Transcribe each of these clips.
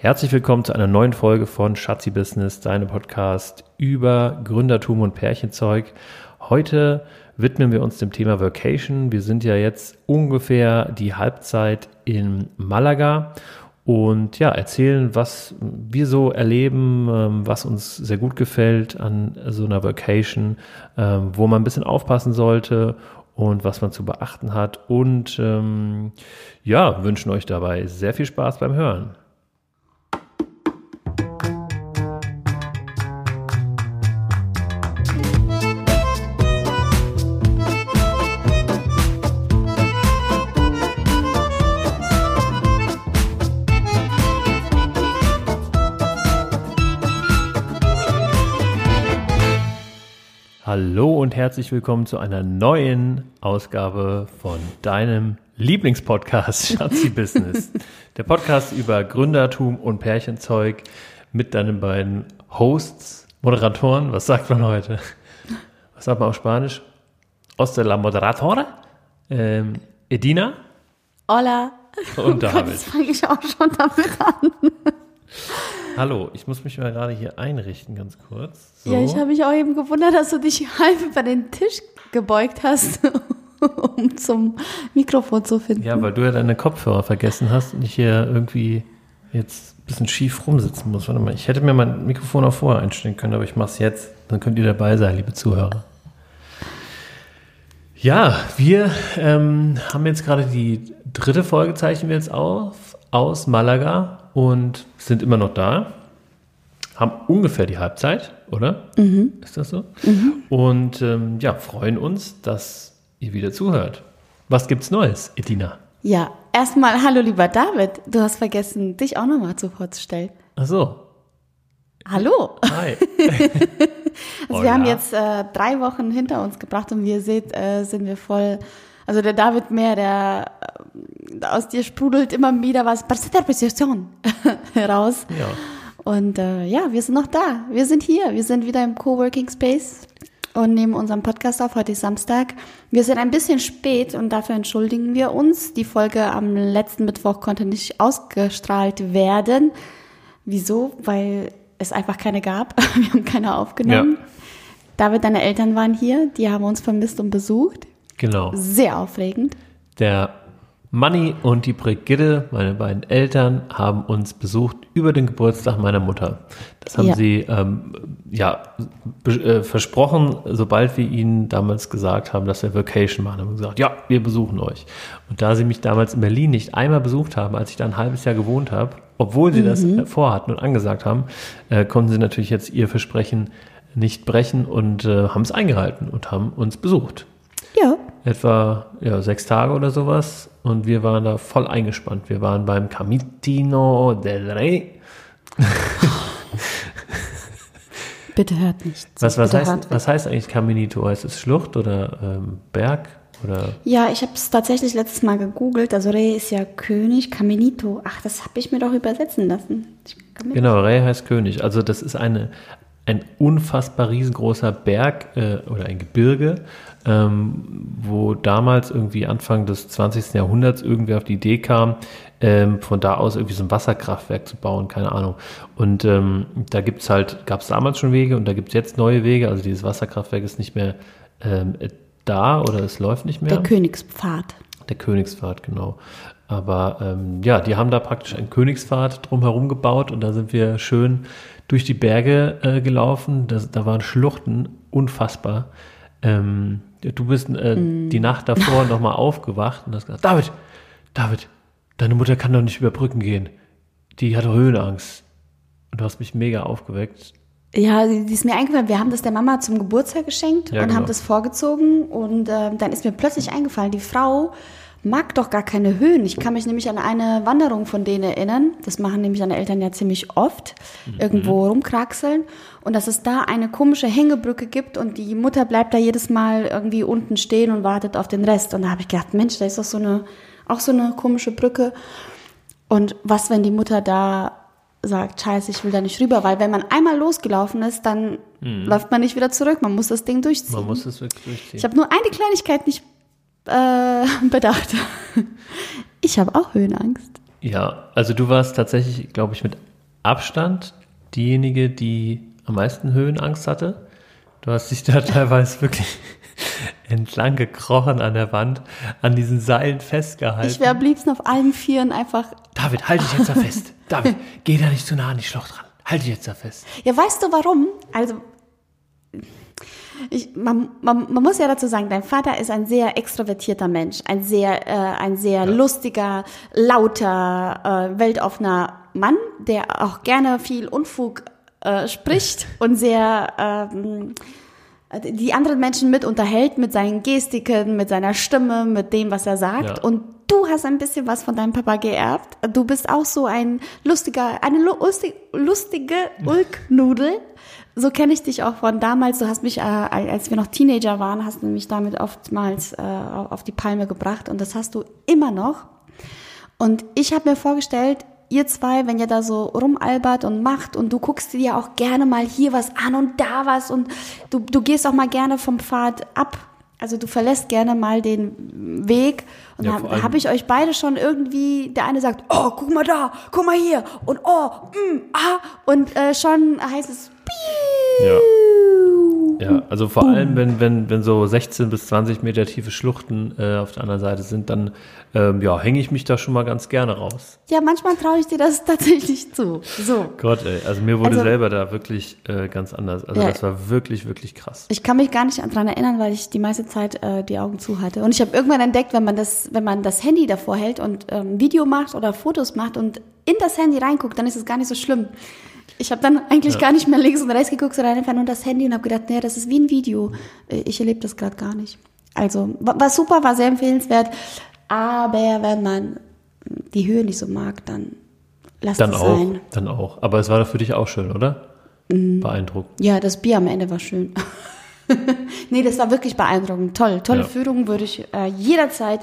Herzlich willkommen zu einer neuen Folge von Schatzi Business, deinem Podcast über Gründertum und Pärchenzeug. Heute widmen wir uns dem Thema Vacation. Wir sind ja jetzt ungefähr die Halbzeit in Malaga und ja, erzählen, was wir so erleben, ähm, was uns sehr gut gefällt an so einer Vacation, ähm, wo man ein bisschen aufpassen sollte und was man zu beachten hat und ähm, ja, wünschen euch dabei sehr viel Spaß beim Hören. Hallo und herzlich willkommen zu einer neuen Ausgabe von deinem Lieblingspodcast Schatzi Business. Der Podcast über Gründertum und Pärchenzeug mit deinen beiden Hosts, Moderatoren. Was sagt man heute? Was sagt man auf Spanisch? Oste la Moderatore. Ähm, Edina. Hola. Und David. Jetzt fange ich auch schon damit an. Hallo, ich muss mich mal gerade hier einrichten, ganz kurz. So. Ja, ich habe mich auch eben gewundert, dass du dich halb über den Tisch gebeugt hast, um zum Mikrofon zu finden. Ja, weil du ja deine Kopfhörer vergessen hast und ich hier irgendwie jetzt ein bisschen schief rumsitzen muss. Warte mal, ich hätte mir mein Mikrofon auch vorher einstellen können, aber ich mache es jetzt. Dann könnt ihr dabei sein, liebe Zuhörer. Ja, wir ähm, haben jetzt gerade die dritte Folge, zeichnen wir jetzt auf, aus Malaga und sind immer noch da. Haben ungefähr die Halbzeit, oder? Mhm. Ist das so? Und ähm, ja, freuen uns, dass ihr wieder zuhört. Was gibt's Neues, Edina? Ja, erstmal hallo lieber David. Du hast vergessen, dich auch nochmal zu vorzustellen. Ach so. Hallo. Hi. Also wir haben Hola. jetzt äh, drei Wochen hinter uns gebracht und wie ihr seht, äh, sind wir voll. Also der David mehr, der äh, aus dir sprudelt immer wieder was Perception raus. Ja. Und äh, ja, wir sind noch da. Wir sind hier. Wir sind wieder im Coworking Space und nehmen unseren Podcast auf. Heute ist Samstag. Wir sind ein bisschen spät und dafür entschuldigen wir uns. Die Folge am letzten Mittwoch konnte nicht ausgestrahlt werden. Wieso? Weil es einfach keine gab. Wir haben keine aufgenommen. Ja. David, deine Eltern waren hier. Die haben uns vermisst und besucht. Genau. Sehr aufregend. Der Manni und die Brigitte, meine beiden Eltern, haben uns besucht über den Geburtstag meiner Mutter. Das haben Ja. sie ähm, ja äh, versprochen, sobald wir ihnen damals gesagt haben, dass wir Vacation machen. Haben gesagt, ja, wir besuchen euch. Und da sie mich damals in Berlin nicht einmal besucht haben, als ich da ein halbes Jahr gewohnt habe, obwohl sie das äh, vorhatten und angesagt haben, äh, konnten sie natürlich jetzt ihr Versprechen nicht brechen und äh, haben es eingehalten und haben uns besucht Ja. Etwa ja, sechs Tage oder sowas und wir waren da voll eingespannt. Wir waren beim Camitino del Rey. Bitte hört nicht. Was, was, Bitte heißt, hört was heißt eigentlich Caminito? Heißt es Schlucht oder ähm, Berg? Oder Ja, ich habe es tatsächlich letztes Mal gegoogelt. Also Rey ist ja König, Caminito. Ach, das habe ich mir doch übersetzen lassen. Genau, Rey heißt König. Also das ist eine, ein unfassbar riesengroßer Berg äh, oder ein Gebirge, ähm, wo damals irgendwie Anfang des 20. Jahrhunderts irgendwer auf die Idee kam, ähm, von da aus irgendwie so ein Wasserkraftwerk zu bauen, keine Ahnung. Und ähm, da gibt's halt, gab es damals schon Wege und da gibt's jetzt neue Wege. Also dieses Wasserkraftwerk ist nicht mehr ähm, da oder es läuft nicht mehr. Der Königspfad. Der Königspfad, genau. Aber ähm, ja, die haben da praktisch einen Königspfad drumherum gebaut und da sind wir schön durch die Berge äh, gelaufen. Das, da waren Schluchten, unfassbar. Ähm, du bist äh, die Nacht davor nochmal aufgewacht und hast gesagt, David, David, deine Mutter kann doch nicht über Brücken gehen. Die hat Höhenangst. Und du hast mich mega aufgeweckt. Ja, die die ist mir eingefallen. Wir haben das der Mama zum Geburtstag geschenkt Ja, und genau. haben das vorgezogen. Und ähm, dann ist mir plötzlich eingefallen, die Frau mag doch gar keine Höhen. Ich kann mich nämlich an eine Wanderung von denen erinnern. Das machen nämlich deine Eltern ja ziemlich oft. Mhm. Irgendwo rumkraxeln. Und dass es da eine komische Hängebrücke gibt und die Mutter bleibt da jedes Mal irgendwie unten stehen und wartet auf den Rest. Und da habe ich gedacht, Mensch, da ist doch so eine, auch so eine komische Brücke. Und was, wenn die Mutter da sagt, scheiße, ich will da nicht rüber, weil wenn man einmal losgelaufen ist, dann läuft man nicht wieder zurück. Man muss das Ding durchziehen. Mhm. Man muss es wirklich durchziehen. ich habe nur eine Kleinigkeit nicht äh, bedacht. Ich habe auch Höhenangst. Ja, also du warst tatsächlich, glaube ich, mit Abstand diejenige, die am meisten Höhenangst hatte. Du hast dich da teilweise wirklich entlang gekrochen an der Wand, an diesen Seilen festgehalten. Ich wäre am liebsten auf allen Vieren einfach. David, halt dich jetzt da fest. David, geh da nicht zu nah an die Schlucht ran. Halt dich jetzt da fest. Ja, weißt du warum? Also, ich, man, man, man muss ja dazu sagen, dein Vater ist ein sehr extrovertierter Mensch, ein sehr, äh, ein sehr lustiger, lauter, äh, weltoffener Mann, der auch gerne viel Unfug äh, spricht und sehr ähm, die anderen Menschen mit unterhält, mit seinen Gestiken, mit seiner Stimme, mit dem, was er sagt. Ja. Und du hast ein bisschen was von deinem Papa geerbt. Du bist auch so ein lustiger, eine lu- lustig, lustige Ulknudel. So kenne ich dich auch von damals. Du hast mich, äh, als wir noch Teenager waren, hast du mich damit oftmals äh, auf die Palme gebracht. Und das hast du immer noch. Und ich habe mir vorgestellt, ihr zwei, wenn ihr da so rumalbert und macht und du guckst dir auch gerne mal hier was an und da was und du, du gehst auch mal gerne vom Pfad ab. Also du verlässt gerne mal den Weg. Und Ja, habe hab ich euch beide schon irgendwie, der eine sagt, oh, guck mal da, guck mal hier und oh, mm, ah, und äh, schon heißt es, Ja. Ja, also vor allem, wenn, wenn, wenn so 16 bis 20 Meter tiefe Schluchten äh, auf der anderen Seite sind, dann ähm, ja, hänge ich mich da schon mal ganz gerne raus. Ja, manchmal traue ich dir das tatsächlich zu. So. Gott, ey, also mir wurde Also- selber da wirklich äh, ganz anders. Also Ja. das war wirklich, wirklich krass. Ich kann mich gar nicht daran erinnern, weil ich die meiste Zeit äh, die Augen zu hatte. Und ich habe irgendwann entdeckt, wenn man das, wenn man das Handy davor hält und ähm, Video macht oder Fotos macht und in das Handy reinguckt, dann ist es gar nicht so schlimm. Ich habe dann eigentlich Ja. gar nicht mehr links und rechts geguckt, sondern einfach nur das Handy und habe gedacht, nee, das ist wie ein Video. Äh, Ich erlebe das gerade gar nicht. Also wa- war super, war sehr empfehlenswert. Aber wenn man die Höhe nicht so mag, dann lasst Dann es auch, sein. dann auch. Aber es war für dich auch schön, oder? Mhm. Beeindruckend. Ja, das Bier am Ende war schön. nee, das war wirklich beeindruckend. Toll. Tolle Ja. Führung würde ich äh, jederzeit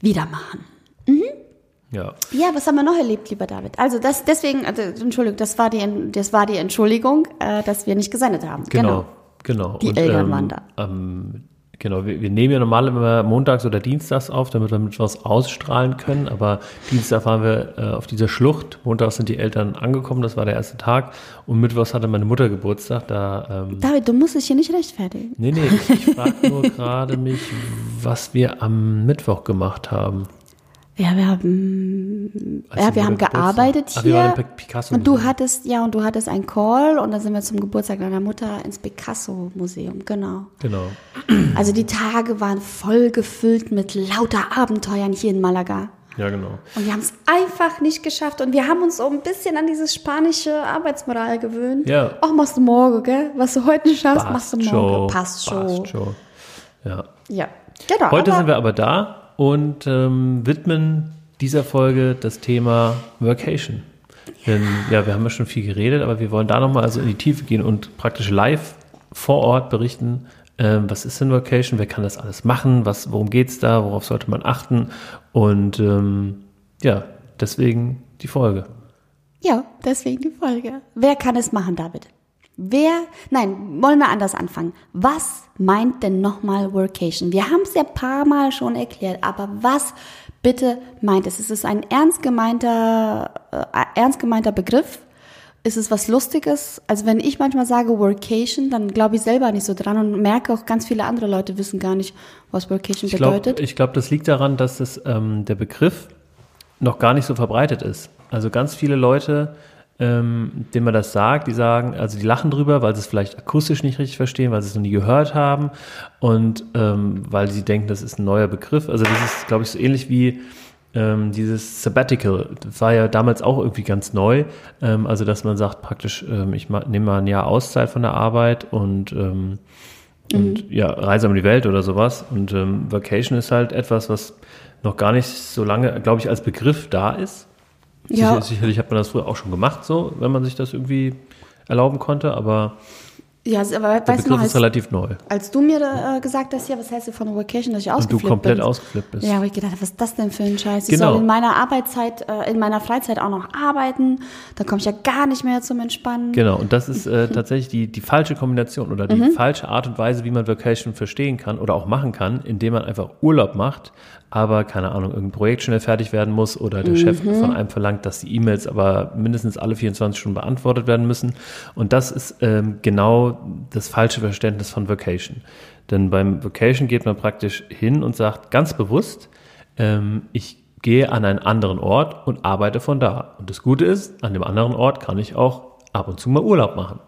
wieder machen. Ja. Ja, was haben wir noch erlebt, lieber David? Also das deswegen, also, Entschuldigung, das war die, das war die Entschuldigung, äh, dass wir nicht gesendet haben. Genau, genau. Die Eltern waren da. Ähm, genau, wir, wir nehmen ja normal immer montags oder dienstags auf, damit wir mit was ausstrahlen können. Aber Dienstag waren wir äh, auf dieser Schlucht. Montags sind die Eltern angekommen, das war der erste Tag. Und Mittwochs hatte meine Mutter Geburtstag. Da, ähm, David, du musst dich hier nicht rechtfertigen. nee, nee, ich, ich frage nur gerade mich, was wir am Mittwoch gemacht haben. Ja, wir haben, Als ja, wir haben Geburtstag- gearbeitet Ach, wir waren hier. Pi- Picasso und du hattest, ja, und du hattest einen Call und dann sind wir zum Geburtstag deiner Mutter ins Picasso-Museum, genau. Genau. Also die Tage waren voll gefüllt mit lauter Abenteuern hier in Malaga. Ja, genau. Und wir haben es einfach nicht geschafft. Und wir haben uns so ein bisschen an dieses spanische Arbeitsmoral gewöhnt. Ja. Ach, machst du morgen, gell? Was du heute nicht schaffst, machst du morgen. Passt Passt schon. Passt schon. Ja. Ja, genau. Heute sind wir aber da und ähm, widmen dieser Folge das Thema Workation. Denn ja, wir haben ja schon viel geredet, aber wir wollen da nochmal also in die Tiefe gehen und praktisch live vor Ort berichten, ähm, was ist denn Workation, wer kann das alles machen, was, worum geht's da, worauf sollte man achten und ähm, ja, deswegen die Folge. Ja, deswegen die Folge. Wer kann es machen, David? Wer, nein, wollen wir anders anfangen. Was meint denn nochmal Workation? Wir haben es ja ein paar Mal schon erklärt, aber was bitte meint es? Ist es ein ernst gemeinter, äh, ernst gemeinter Begriff? Ist es was Lustiges? Also wenn ich manchmal sage Workation, dann glaube ich selber nicht so dran und merke auch ganz viele andere Leute wissen gar nicht, was Workation Ich glaube, bedeutet. ich glaub, das liegt daran, dass das, ähm, der Begriff noch gar nicht so verbreitet ist. Also ganz viele Leute, ähm, denen man das sagt, die sagen, also die lachen drüber, weil sie es vielleicht akustisch nicht richtig verstehen, weil sie es noch nie gehört haben und ähm, weil sie denken, das ist ein neuer Begriff. Also das ist, glaube ich, so ähnlich wie ähm, dieses Sabbatical. Das war ja damals auch irgendwie ganz neu. Ähm, also dass man sagt praktisch, ähm, ich nehme mal ein Jahr Auszeit von der Arbeit und ähm, und ja, Reise um die Welt oder sowas. Und ähm, Vacation ist halt etwas, was noch gar nicht so lange, glaube ich, als Begriff da ist. Ja. Sicher, sicherlich hat man das früher auch schon gemacht, so, wenn man sich das irgendwie erlauben konnte, aber Ja, aber Der weißt Begriff noch, ist als, relativ neu. als du mir äh, gesagt hast, ja, was hältst du von Vacation, dass ich Und du ausgeflippt komplett bin? ausgeflippt bist. Ja, wo ich gedacht habe, was ist das denn für ein Scheiß? Ich Genau. soll in meiner Arbeitszeit, äh, in meiner Freizeit auch noch arbeiten. Da komme ich ja gar nicht mehr zum Entspannen. Genau, und das ist äh, tatsächlich die, die falsche Kombination oder die falsche Art und Weise, wie man Vacation verstehen kann oder auch machen kann, indem man einfach Urlaub macht, aber keine Ahnung, irgendein Projekt schnell fertig werden muss oder der Chef von einem verlangt, dass die E-Mails aber mindestens alle 24 Stunden beantwortet werden müssen. Und das ist ähm, genau das falsche Verständnis von Vacation. Denn beim Vacation geht man praktisch hin und sagt ganz bewusst, ähm, ich gehe an einen anderen Ort und arbeite von da. Und das Gute ist, an dem anderen Ort kann ich auch ab und zu mal Urlaub machen.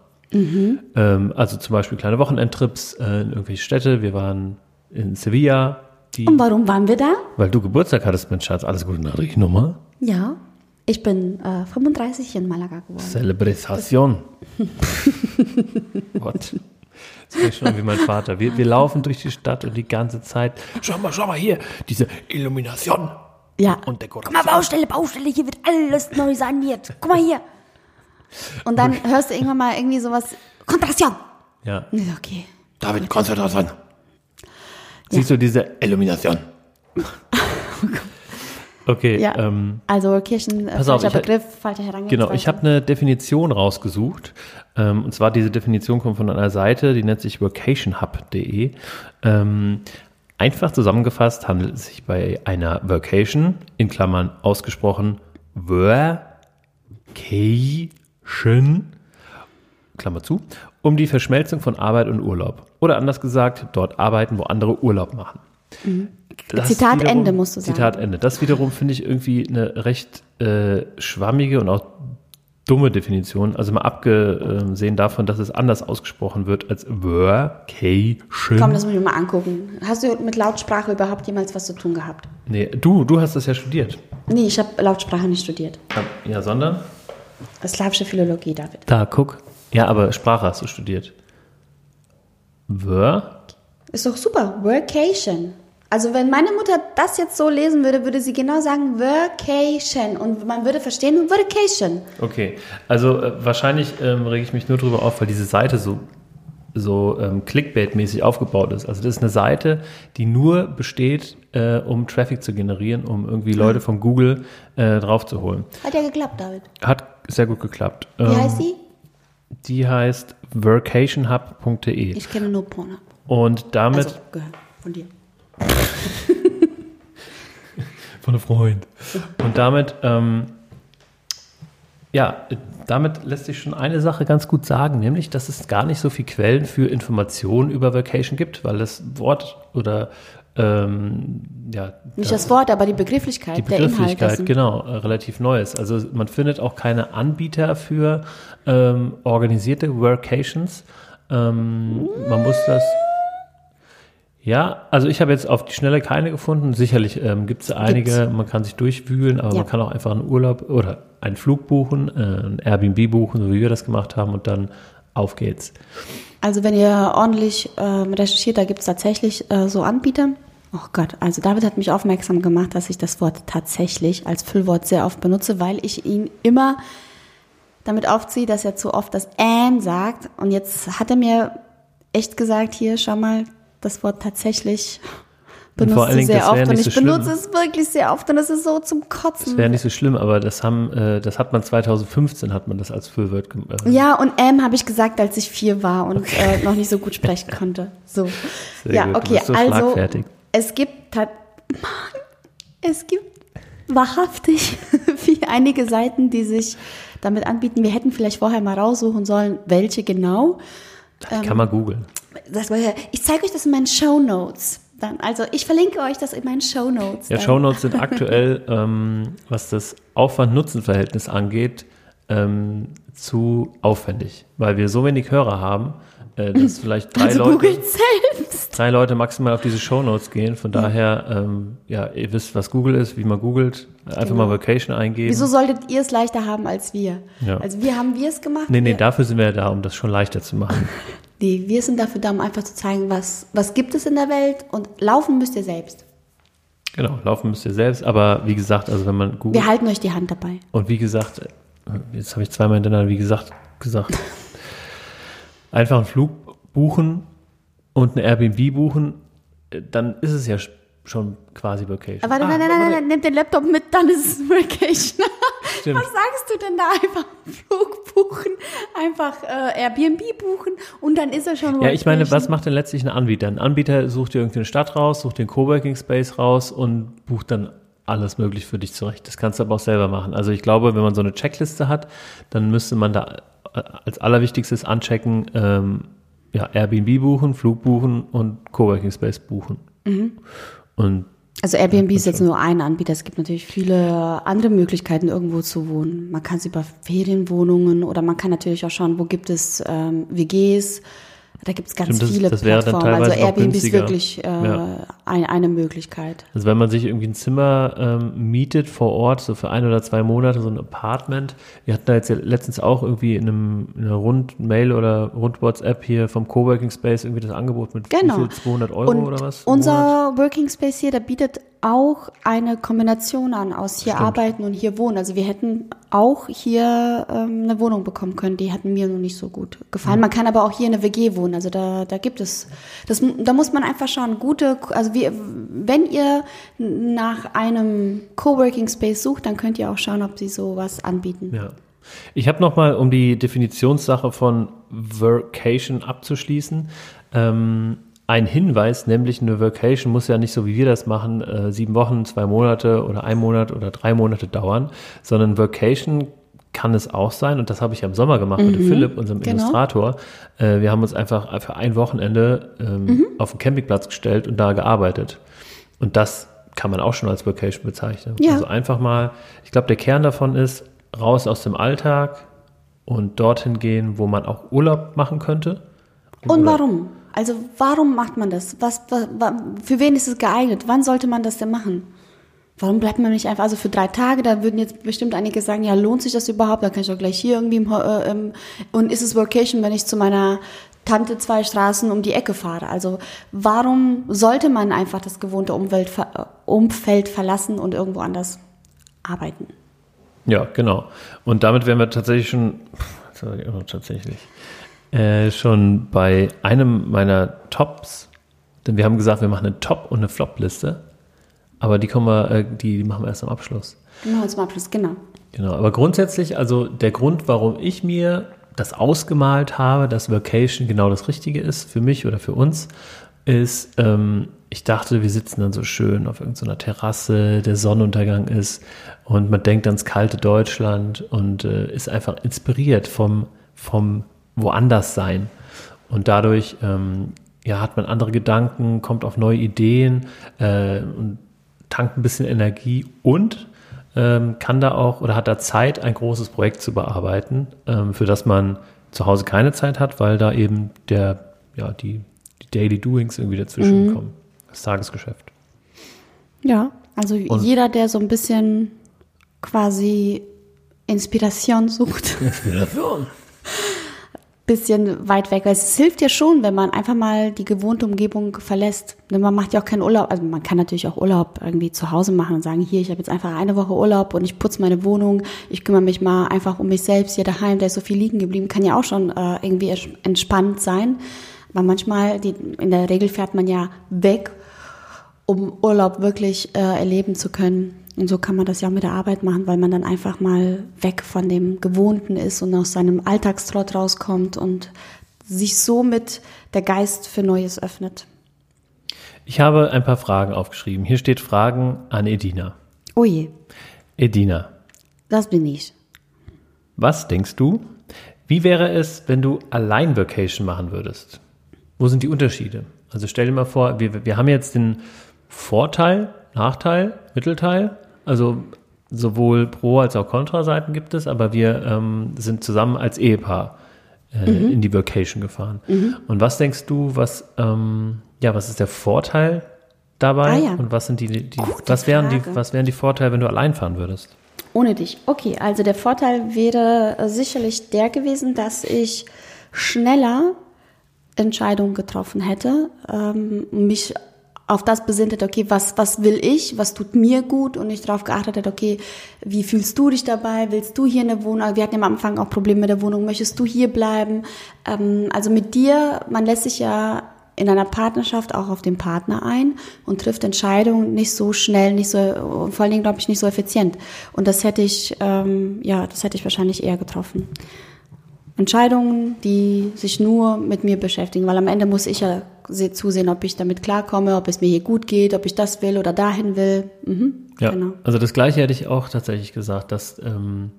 Ähm, also zum Beispiel kleine Wochenendtrips äh, in irgendwelche Städte. Wir waren in Sevilla, die, Und warum waren wir da? weil du Geburtstag hattest, mein Schatz. Alles Gute Nachricht nochmal. Ja, ich bin äh, 35 in Malaga geworden. Celebration. What? Das ist schon wie mein Vater. Wir, wir laufen durch die Stadt und die ganze Zeit. Schau mal, schau mal hier, diese Illumination Ja. und Guck Dekoration. mal, Baustelle, Baustelle, hier wird alles neu saniert. Guck mal hier. Und dann hörst du irgendwann mal irgendwie sowas, Kontraktion. Ja. Okay. David, Konzentration. Siehst du diese Illumination? Okay, Ja. ähm, Also Kirchen, äh, Pass auf, falscher ich- Begriff, falsche Herangehensweise. Genau, ich habe eine Definition rausgesucht. Ähm, und zwar diese Definition kommt von einer Seite, die nennt sich vacationhub.de. Ähm, einfach zusammengefasst handelt es sich bei einer Vacation, in Klammern ausgesprochen, Vacation, Klammer zu, um die Verschmelzung von Arbeit und Urlaub. Oder anders gesagt, dort arbeiten, wo andere Urlaub machen. Das Zitat wiederum- Ende, musst du sagen. Zitat Ende. Das wiederum finde ich irgendwie eine recht äh, schwammige und auch dumme Definition. Also mal abgesehen davon, dass es anders ausgesprochen wird als Vacation. Komm, das muss ich mir mal angucken. Hast du mit Lautsprache überhaupt jemals was zu tun gehabt? nee, du, du hast das ja studiert. Nee, ich habe Lautsprache nicht studiert. Ja, sondern? Slawische Philologie, David. Da, guck. Ja, aber Sprache hast du studiert. Ver? Ist doch super. Workation. Also wenn meine Mutter das jetzt so lesen würde, würde sie genau sagen Workation. Und man würde verstehen Workation. Okay, also äh, wahrscheinlich ähm, rege ich mich nur drüber auf, weil diese Seite so, so ähm, Clickbait-mäßig aufgebaut ist. Also das ist eine Seite, die nur besteht, äh, um Traffic zu generieren, um irgendwie Leute von Google äh, draufzuholen. Hat ja geklappt, David. Hat sehr gut geklappt. Wie Ähm, heißt sie? Die heißt workationhub.de Ich kenne nur Pornhub. und damit Also gehört von dir. von einem Freund. Und damit, ähm, ja, damit lässt sich schon eine Sache ganz gut sagen, nämlich, dass es gar nicht so viel Quellen für Informationen über Vacation gibt, weil das Wort oder ähm, ja, Nicht das Wort, aber die Begrifflichkeit, die Begrifflichkeit, genau, äh, relativ neu ist. Also man findet auch keine Anbieter für ähm, organisierte Workations. Ähm, man muss das. Ja, also ich habe jetzt auf die Schnelle keine gefunden. Sicherlich ähm, gibt es einige, man kann sich durchwühlen, aber Ja. man kann auch einfach einen Urlaub oder einen Flug buchen, äh, ein Airbnb buchen, so wie wir das gemacht haben, und dann auf geht's. Also wenn ihr ordentlich ähm, recherchiert, da gibt es tatsächlich äh, so Anbieter. Oh Gott, also David hat mich aufmerksam gemacht, dass ich das Wort tatsächlich als Füllwort sehr oft benutze, weil ich ihn immer damit aufziehe, dass er zu oft das ähm sagt. Und jetzt hat er mir echt gesagt, hier, schau mal, das Wort tatsächlich benutzt du sehr das oft. Und ich so schlimm. benutze es wirklich sehr oft und es ist so zum Das Kotzen. wäre nicht so schlimm, aber das haben, äh, das hat man 2015 hat man das als Füllwort gemacht. Ja, und M habe ich gesagt, als ich vier war und äh, noch nicht so gut sprechen konnte. So. Sehr ja, gut, du okay, bist so also. Es gibt es gibt wahrhaftig wie einige Seiten, die sich damit anbieten. Wir hätten vielleicht vorher mal raussuchen sollen, welche genau. Ähm, Kann man googeln. Das ich zeige euch das in meinen Show Notes. Dann, also ich verlinke euch das in meinen Show Notes. Ja, Shownotes sind aktuell, ähm, was das Aufwand-Nutzen-Verhältnis angeht, ähm, zu aufwendig, weil wir so wenig Hörer haben, äh, dass vielleicht drei, also Leute, drei Leute maximal auf diese Shownotes gehen. Von daher, ähm, ja, ihr wisst, was Google ist, wie man googelt. Einfach Genau. mal Vacation eingeben. Wieso solltet ihr es leichter haben als wir? Ja. Also wir haben wir es gemacht. Nee, nee, dafür sind wir ja da, um das schon leichter zu machen. nee, wir sind dafür da, um einfach zu zeigen, was, was gibt es in der Welt und laufen müsst ihr selbst. Genau, laufen müsst ihr selbst, aber wie gesagt, also wenn man googelt, Wir halten euch die Hand dabei. Und wie gesagt, äh, jetzt habe ich zweimal hintereinander, wie gesagt, gesagt. einfach einen Flug buchen und eine Airbnb buchen, äh, dann ist es ja sch- schon quasi Vacation. Aber warte, Ah, nein, nein, nein, nein, nimm den Laptop mit, dann ist es Vacation. Stimmt. Was sagst du denn da? Einfach einen Flug buchen, einfach äh, Airbnb buchen und dann ist er schon Ja, ich meine, Vacation. was macht denn letztlich ein Anbieter? Ein Anbieter sucht dir irgendeine Stadt raus, sucht den Coworking Space raus und bucht dann alles möglich für dich zurecht. Das kannst du aber auch selber machen. Also ich glaube, wenn man so eine Checkliste hat, dann müsste man da als allerwichtigstes anchecken, ähm, ja, Airbnb buchen, Flug buchen und Coworking Space buchen. Mhm. Und Also Airbnb ist jetzt nur ein Anbieter. Es gibt natürlich viele andere Möglichkeiten, irgendwo zu wohnen. Man kann es über Ferienwohnungen oder man kann natürlich auch schauen, wo gibt es ähm, WGs. Da gibt es ganz Stimmt, das- viele das Plattformen. Also Airbnb ist wirklich äh, Ja. ein, eine Möglichkeit. Also wenn man sich irgendwie ein Zimmer ähm, mietet vor Ort, so für ein oder zwei Monate, so ein Apartment. Wir hatten da jetzt ja letztens auch irgendwie in, einem, in einer Rund-Mail oder Rund-WhatsApp hier vom Coworking Space irgendwie das Angebot mit Genau. wie viel, 200 Euro Und oder was? unser Working Space hier, der bietet auch eine Kombination an aus hier Stimmt. arbeiten und hier wohnen. Also wir hätten auch hier ähm, eine Wohnung bekommen können, die hat mir noch nicht so gut gefallen. Man kann aber auch hier in eine WG wohnen. Also da, da gibt es, das, da muss man einfach schauen, gute, also wir, wenn ihr nach einem Coworking Space sucht, dann könnt ihr auch schauen, ob sie sowas anbieten. Ja. Ich habe nochmal, um die Definitionssache von Workation abzuschließen, ähm, ein Hinweis, nämlich eine Workation muss ja nicht so wie wir das machen, äh, sieben Wochen, zwei Monate oder ein Monat oder drei Monate dauern, sondern Workation kann es auch sein, und das habe ich ja im Sommer gemacht mit dem Philipp, unserem genau. Illustrator. Äh, wir haben uns einfach für ein Wochenende ähm, auf den Campingplatz gestellt und da gearbeitet. Und das kann man auch schon als Vacation bezeichnen. Ja. Also einfach mal, ich glaube, der Kern davon ist, raus aus dem Alltag und dorthin gehen, wo man auch Urlaub machen könnte. Und Oder- warum? Also warum macht man das? Was, wa- wa- für wen ist es geeignet? Wann sollte man das denn machen? Warum bleibt man nicht einfach, also für drei Tage, da würden jetzt bestimmt einige sagen, ja, lohnt sich das überhaupt? Da kann ich doch gleich hier irgendwie, im, äh, ähm, und ist es Vacation, wenn ich zu meiner Tante zwei Straßen um die Ecke fahre? Also warum sollte man einfach das gewohnte Umwelt, äh, Umfeld verlassen und irgendwo anders arbeiten? Ja, genau. Und damit wären wir tatsächlich schon, tatsächlich, äh, schon bei einem meiner Tops. Denn wir haben gesagt, wir machen eine Top- und eine Flop-Liste. Aber die kommen wir, äh, die, die machen wir erst am Abschluss. Genau, zum Abschluss, genau. Genau, aber grundsätzlich, also der Grund, warum ich mir das ausgemalt habe, dass Vacation genau das Richtige ist für mich oder für uns, ist, ähm, ich dachte, wir sitzen dann so schön auf irgendeiner Terrasse, der Sonnenuntergang ist und man denkt ans kalte Deutschland und äh, ist einfach inspiriert vom, vom woanders sein. Und dadurch ähm, ja, hat man andere Gedanken, kommt auf neue Ideen äh, und tankt ein bisschen Energie und ähm, kann da auch oder hat da Zeit, ein großes Projekt zu bearbeiten, ähm, für das man zu Hause keine Zeit hat, weil da eben der, ja, die, die Daily Doings irgendwie dazwischen kommen. Das Tagesgeschäft. Ja, also Und- jeder, der so ein bisschen quasi Inspiration sucht, bisschen weit weg. Weil Es hilft ja schon, wenn man einfach mal die gewohnte Umgebung verlässt. Man macht ja auch keinen Urlaub. Also man kann natürlich auch Urlaub irgendwie zu Hause machen und sagen, hier, ich habe jetzt einfach eine Woche Urlaub und ich putze meine Wohnung. Ich kümmere mich mal einfach um mich selbst hier daheim. Da ist so viel liegen geblieben. Kann ja auch schon äh, irgendwie ents- entspannt sein. Aber manchmal, die, in der Regel fährt man ja weg um Urlaub wirklich äh, erleben zu können. Und so kann man das ja auch mit der Arbeit machen, weil man dann einfach mal weg von dem Gewohnten ist und aus seinem Alltagstrott rauskommt und sich somit der Geist für Neues öffnet. Ich habe ein paar Fragen aufgeschrieben. Hier steht Fragen an Edina. Oh je, Edina, das bin ich. was denkst du, wie wäre es, wenn du allein Vacation machen würdest? Wo sind die Unterschiede? Also stell dir mal vor, wir, wir haben jetzt den Vorteil, Nachteil, Mittelteil. Also sowohl Pro- als auch Kontra-Seiten gibt es, aber wir ähm, sind zusammen als Ehepaar äh, in die Vacation gefahren. Und was denkst du, was, ähm, ja, was ist der Vorteil dabei? Ah, ja. Und was sind die, die was wären die, was wären die Vorteile, wenn du allein fahren würdest? Ohne dich. Okay, also der Vorteil wäre äh, sicherlich der gewesen, dass ich schneller Entscheidungen getroffen hätte, ähm, mich auf das besinnt hat, okay, was, was will ich, was tut mir gut und nicht darauf geachtet hat, okay, wie fühlst du dich dabei, willst du hier in der Wohnung, wir hatten am Anfang auch Probleme mit der Wohnung, möchtest du hier bleiben? Ähm, also mit dir, man lässt sich ja in einer Partnerschaft auch auf den Partner ein und trifft Entscheidungen nicht so schnell, nicht so, und vor allen Dingen, glaube ich, nicht so effizient. Und das hätte ich, ähm, ja, das hätte ich wahrscheinlich eher getroffen. Entscheidungen, die sich nur mit mir beschäftigen, weil am Ende muss ich ja zusehen, ob ich damit klarkomme, ob es mir hier gut geht, ob ich das will oder dahin will. Mhm, ja, genau. also das Gleiche hätte ich auch tatsächlich gesagt, dass ähm,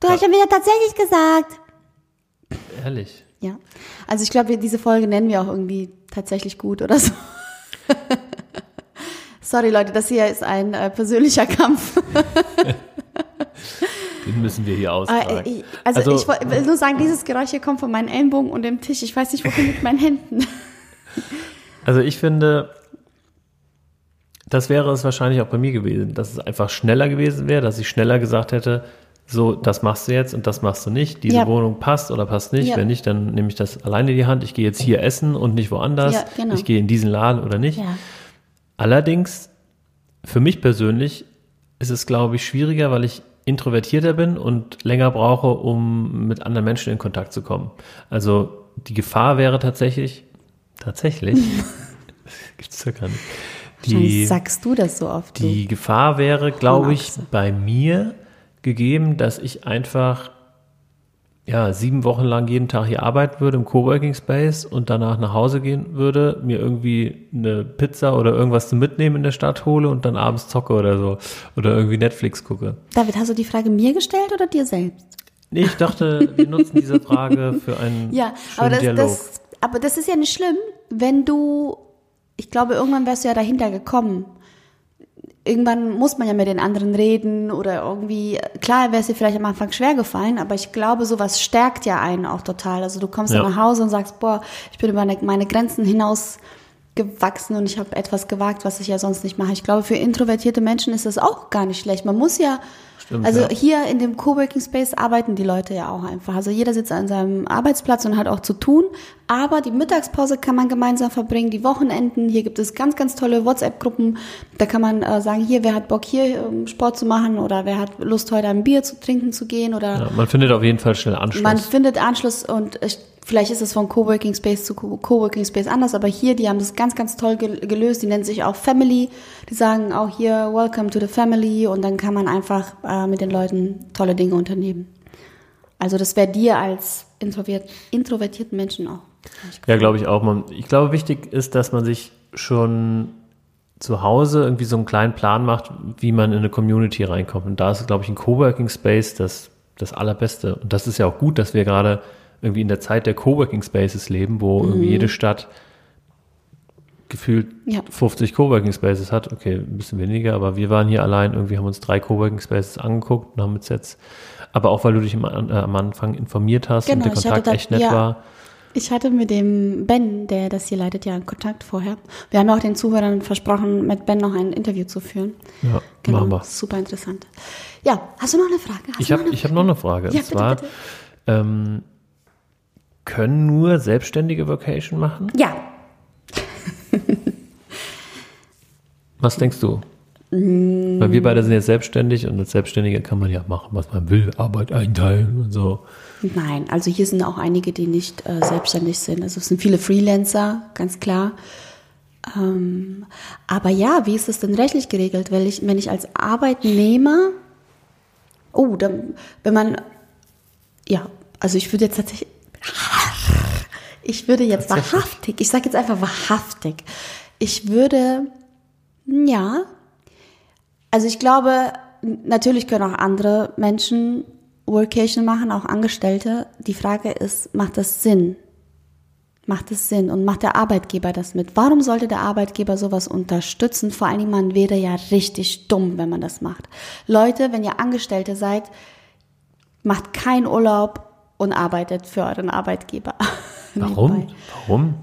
du hast schon wieder tatsächlich gesagt. Ehrlich. Ja, also ich glaube, diese Folge nennen wir auch irgendwie tatsächlich gut oder so. Sorry Leute, das hier ist ein äh, persönlicher Kampf. Den müssen wir hier austragen. Äh, also, also, ich will nur sagen, dieses Geräusch hier kommt von meinen Ellenbogen und dem Tisch. Ich weiß nicht, wohin mit meinen Händen. Also ich finde, das wäre es wahrscheinlich auch bei mir gewesen, dass es einfach schneller gewesen wäre, dass ich schneller gesagt hätte, so, das machst du jetzt und das machst du nicht. Diese ja. Wohnung passt oder passt nicht. Ja. Wenn nicht, dann nehme ich das alleine in die Hand. Ich gehe jetzt hier essen und nicht woanders. Ja, genau. Ich gehe in diesen Laden oder nicht. Allerdings, für mich persönlich ist es, glaube ich, schwieriger, weil ich introvertierter bin und länger brauche, um mit anderen Menschen in Kontakt zu kommen. Also die Gefahr wäre tatsächlich, tatsächlich, gibt's ja gar nicht. Die, sagst du das so oft. Die Gefahr wäre, glaube ich, bei mir gegeben, dass ich einfach ja, sieben Wochen lang jeden Tag hier arbeiten würde im Coworking Space und danach nach Hause gehen würde, mir irgendwie eine Pizza oder irgendwas zu mitnehmen in der Stadt hole und dann abends zocke oder so oder irgendwie Netflix gucke. David, hast du die Frage mir gestellt oder dir selbst? Nee, ich dachte, wir nutzen diese Frage für einen ja, aber das, Dialog. Das, aber das ist ja nicht schlimm, wenn du, ich glaube, irgendwann wärst du ja dahinter gekommen irgendwann muss man ja mit den anderen reden oder irgendwie, klar wäre es dir vielleicht am Anfang schwer gefallen, aber ich glaube, sowas stärkt ja einen auch total. Also du kommst ja. nach Hause und sagst, boah, ich bin über meine Grenzen hinaus gewachsen und ich habe etwas gewagt, was ich ja sonst nicht mache. Ich glaube, für introvertierte Menschen ist das auch gar nicht schlecht. Man muss ja Stimmt, also ja. hier in dem Coworking Space arbeiten die Leute ja auch einfach. Also jeder sitzt an seinem Arbeitsplatz und hat auch zu tun. Aber die Mittagspause kann man gemeinsam verbringen, die Wochenenden. Hier gibt es ganz, ganz tolle WhatsApp-Gruppen. Da kann man äh, sagen, hier, wer hat Bock hier um Sport zu machen oder wer hat Lust heute ein Bier zu trinken zu gehen oder. Ja, man findet auf jeden Fall schnell Anschluss. Man findet Anschluss und ich Vielleicht ist es von Coworking Space zu Coworking Space anders, aber hier, die haben das ganz, ganz toll gelöst. Die nennen sich auch Family. Die sagen auch hier, Welcome to the Family. Und dann kann man einfach äh, mit den Leuten tolle Dinge unternehmen. Also das wäre dir als introvert, introvertierten Menschen auch. Ja, glaube ich auch. Ich glaube, wichtig ist, dass man sich schon zu Hause irgendwie so einen kleinen Plan macht, wie man in eine Community reinkommt. Und da ist, glaube ich, ein Coworking Space das, das Allerbeste. Und das ist ja auch gut, dass wir gerade irgendwie in der Zeit der Coworking Spaces leben, wo mhm. jede Stadt gefühlt ja. 50 Coworking Spaces hat. Okay, ein bisschen weniger, aber wir waren hier allein, irgendwie haben uns drei Coworking Spaces angeguckt und haben uns jetzt, aber auch weil du dich im, äh, am Anfang informiert hast genau, und der Kontakt da, echt nett ja. war. Ich hatte mit dem Ben, der das hier leitet, ja einen Kontakt vorher. Wir haben auch den Zuhörern versprochen, mit Ben noch ein Interview zu führen. Ja, genau, machen wir. Super interessant. Ja, hast du noch eine Frage? Hast ich habe hab noch eine Frage. Ja, und bitte, zwar, bitte. Ähm, können nur Selbstständige Vocation machen? Ja. was denkst du? Mm. Weil wir beide sind jetzt selbstständig und als Selbstständige kann man ja machen, was man will, Arbeit einteilen und so. Nein, also hier sind auch einige, die nicht äh, selbstständig sind. Also es sind viele Freelancer, ganz klar. Ähm, aber ja, wie ist es denn rechtlich geregelt? Wenn ich, wenn ich als Arbeitnehmer, oh, dann, wenn man, ja, also ich würde jetzt tatsächlich, ich würde jetzt wahrhaftig, ich sage jetzt einfach wahrhaftig, ich würde, ja, also ich glaube, natürlich können auch andere Menschen Workation machen, auch Angestellte. Die Frage ist, macht das Sinn? Macht es Sinn und macht der Arbeitgeber das mit? Warum sollte der Arbeitgeber sowas unterstützen? Vor allen Dingen, man wäre ja richtig dumm, wenn man das macht. Leute, wenn ihr Angestellte seid, macht keinen Urlaub und arbeitet für euren Arbeitgeber. Warum? Warum?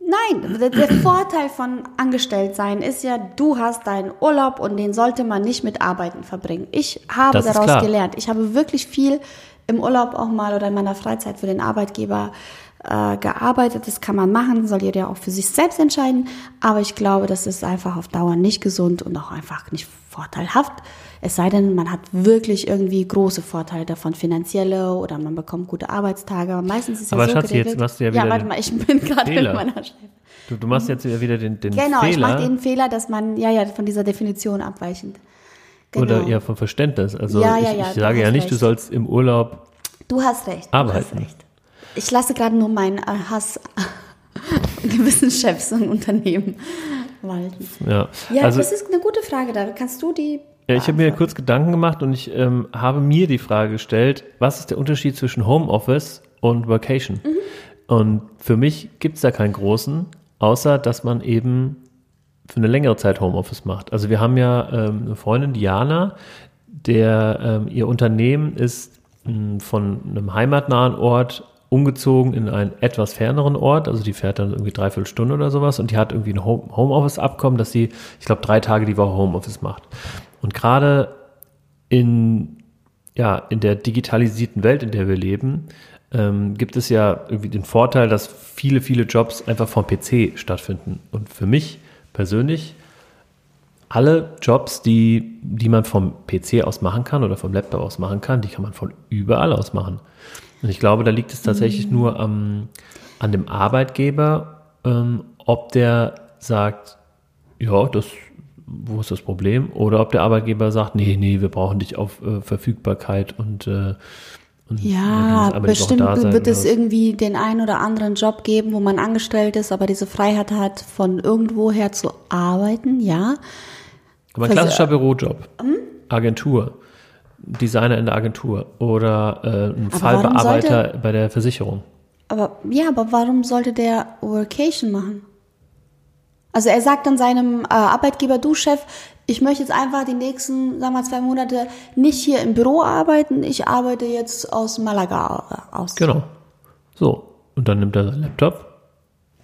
Nein, der, der Vorteil von Angestelltsein ist ja, du hast deinen Urlaub und den sollte man nicht mit Arbeiten verbringen. Ich habe daraus gelernt. Ich habe wirklich viel im Urlaub auch mal oder in meiner Freizeit für den Arbeitgeber äh, gearbeitet. Das kann man machen, soll jeder ja auch für sich selbst entscheiden. Aber ich glaube, das ist einfach auf Dauer nicht gesund und auch einfach nicht vorteilhaft. Es sei denn, man hat wirklich irgendwie große Vorteile davon, finanzielle oder man bekommt gute Arbeitstage. Aber meistens ist es ja so Schatzi, jetzt machst du ja wieder Ja, warte mal, ich bin gerade in meiner Schleife. Du, du machst jetzt wieder den, den Genau, ich Fehler mache den Fehler, dass man, ja, ja, von dieser Definition abweichend. Genau. oder eher vom Verständnis. Also Ja, ja, ich, ja, ich du sage ja nicht, du recht. sollst im Urlaub Du hast recht. Arbeiten. Du hast recht. Ich lasse gerade nur meinen äh, Hass gewissen Chefs und Unternehmen walten. Ja, Ja, also das ist eine gute Frage. Da kannst du die. Ja, ich habe mir kurz Gedanken gemacht und ich ähm, habe mir die Frage gestellt, was ist der Unterschied zwischen Homeoffice und Vacation? Mhm. Und für mich gibt es da keinen großen, außer dass man eben für eine längere Zeit Homeoffice macht. Also wir haben ja ähm, eine Freundin, Diana, der ähm, ihr Unternehmen ist mh, von einem heimatnahen Ort umgezogen in einen etwas ferneren Ort. Also die fährt dann irgendwie dreiviertel Stunde oder sowas und die hat irgendwie ein Home- Homeoffice-Abkommen, dass sie, ich glaube, drei Tage die Woche Homeoffice macht. Und gerade in, ja, in der digitalisierten Welt, in der wir leben, ähm, gibt es ja irgendwie den Vorteil, dass viele, viele Jobs einfach vom PC stattfinden. Und für mich persönlich alle Jobs, die, die man vom PC aus machen kann oder vom Laptop aus machen kann, die kann man von überall aus machen. Und ich glaube, da liegt es tatsächlich nur am, an dem Arbeitgeber, ähm, ob der sagt, ja, das, wo ist das Problem? Oder ob der Arbeitgeber sagt, nee, nee, wir brauchen dich auf äh, Verfügbarkeit und, äh, und Ja, Woche bestimmt sein wird es irgendwie den einen oder anderen Job geben, wo man angestellt ist, aber diese Freiheit hat, von irgendwoher zu arbeiten, ja. Aber ein Vers- klassischer Bürojob, Hm? Agentur, Designer in der Agentur oder äh, ein Aber Fallbearbeiter bei der Versicherung. Aber ja, aber warum sollte der Workation machen? Also er sagt dann seinem äh, Arbeitgeber, du Chef, ich möchte jetzt einfach die nächsten, sagen wir mal, zwei Monate nicht hier im Büro arbeiten, ich arbeite jetzt aus Malaga aus. Genau. So. Und dann nimmt er seinen Laptop,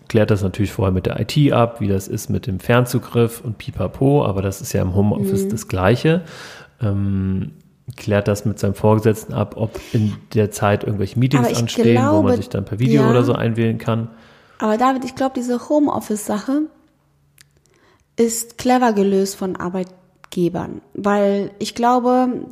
klärt das natürlich vorher mit der IT ab, wie das ist mit dem Fernzugriff und pipapo, aber das ist ja im Mhm. Homeoffice das Gleiche. Ähm, klärt das mit seinem Vorgesetzten ab, ob in der Zeit irgendwelche Meetings anstehen, wo glaube, man sich dann per Video ja. oder so einwählen kann. Aber David, ich glaube, diese Homeoffice-Sache ist clever gelöst von Arbeitgebern, weil ich glaube,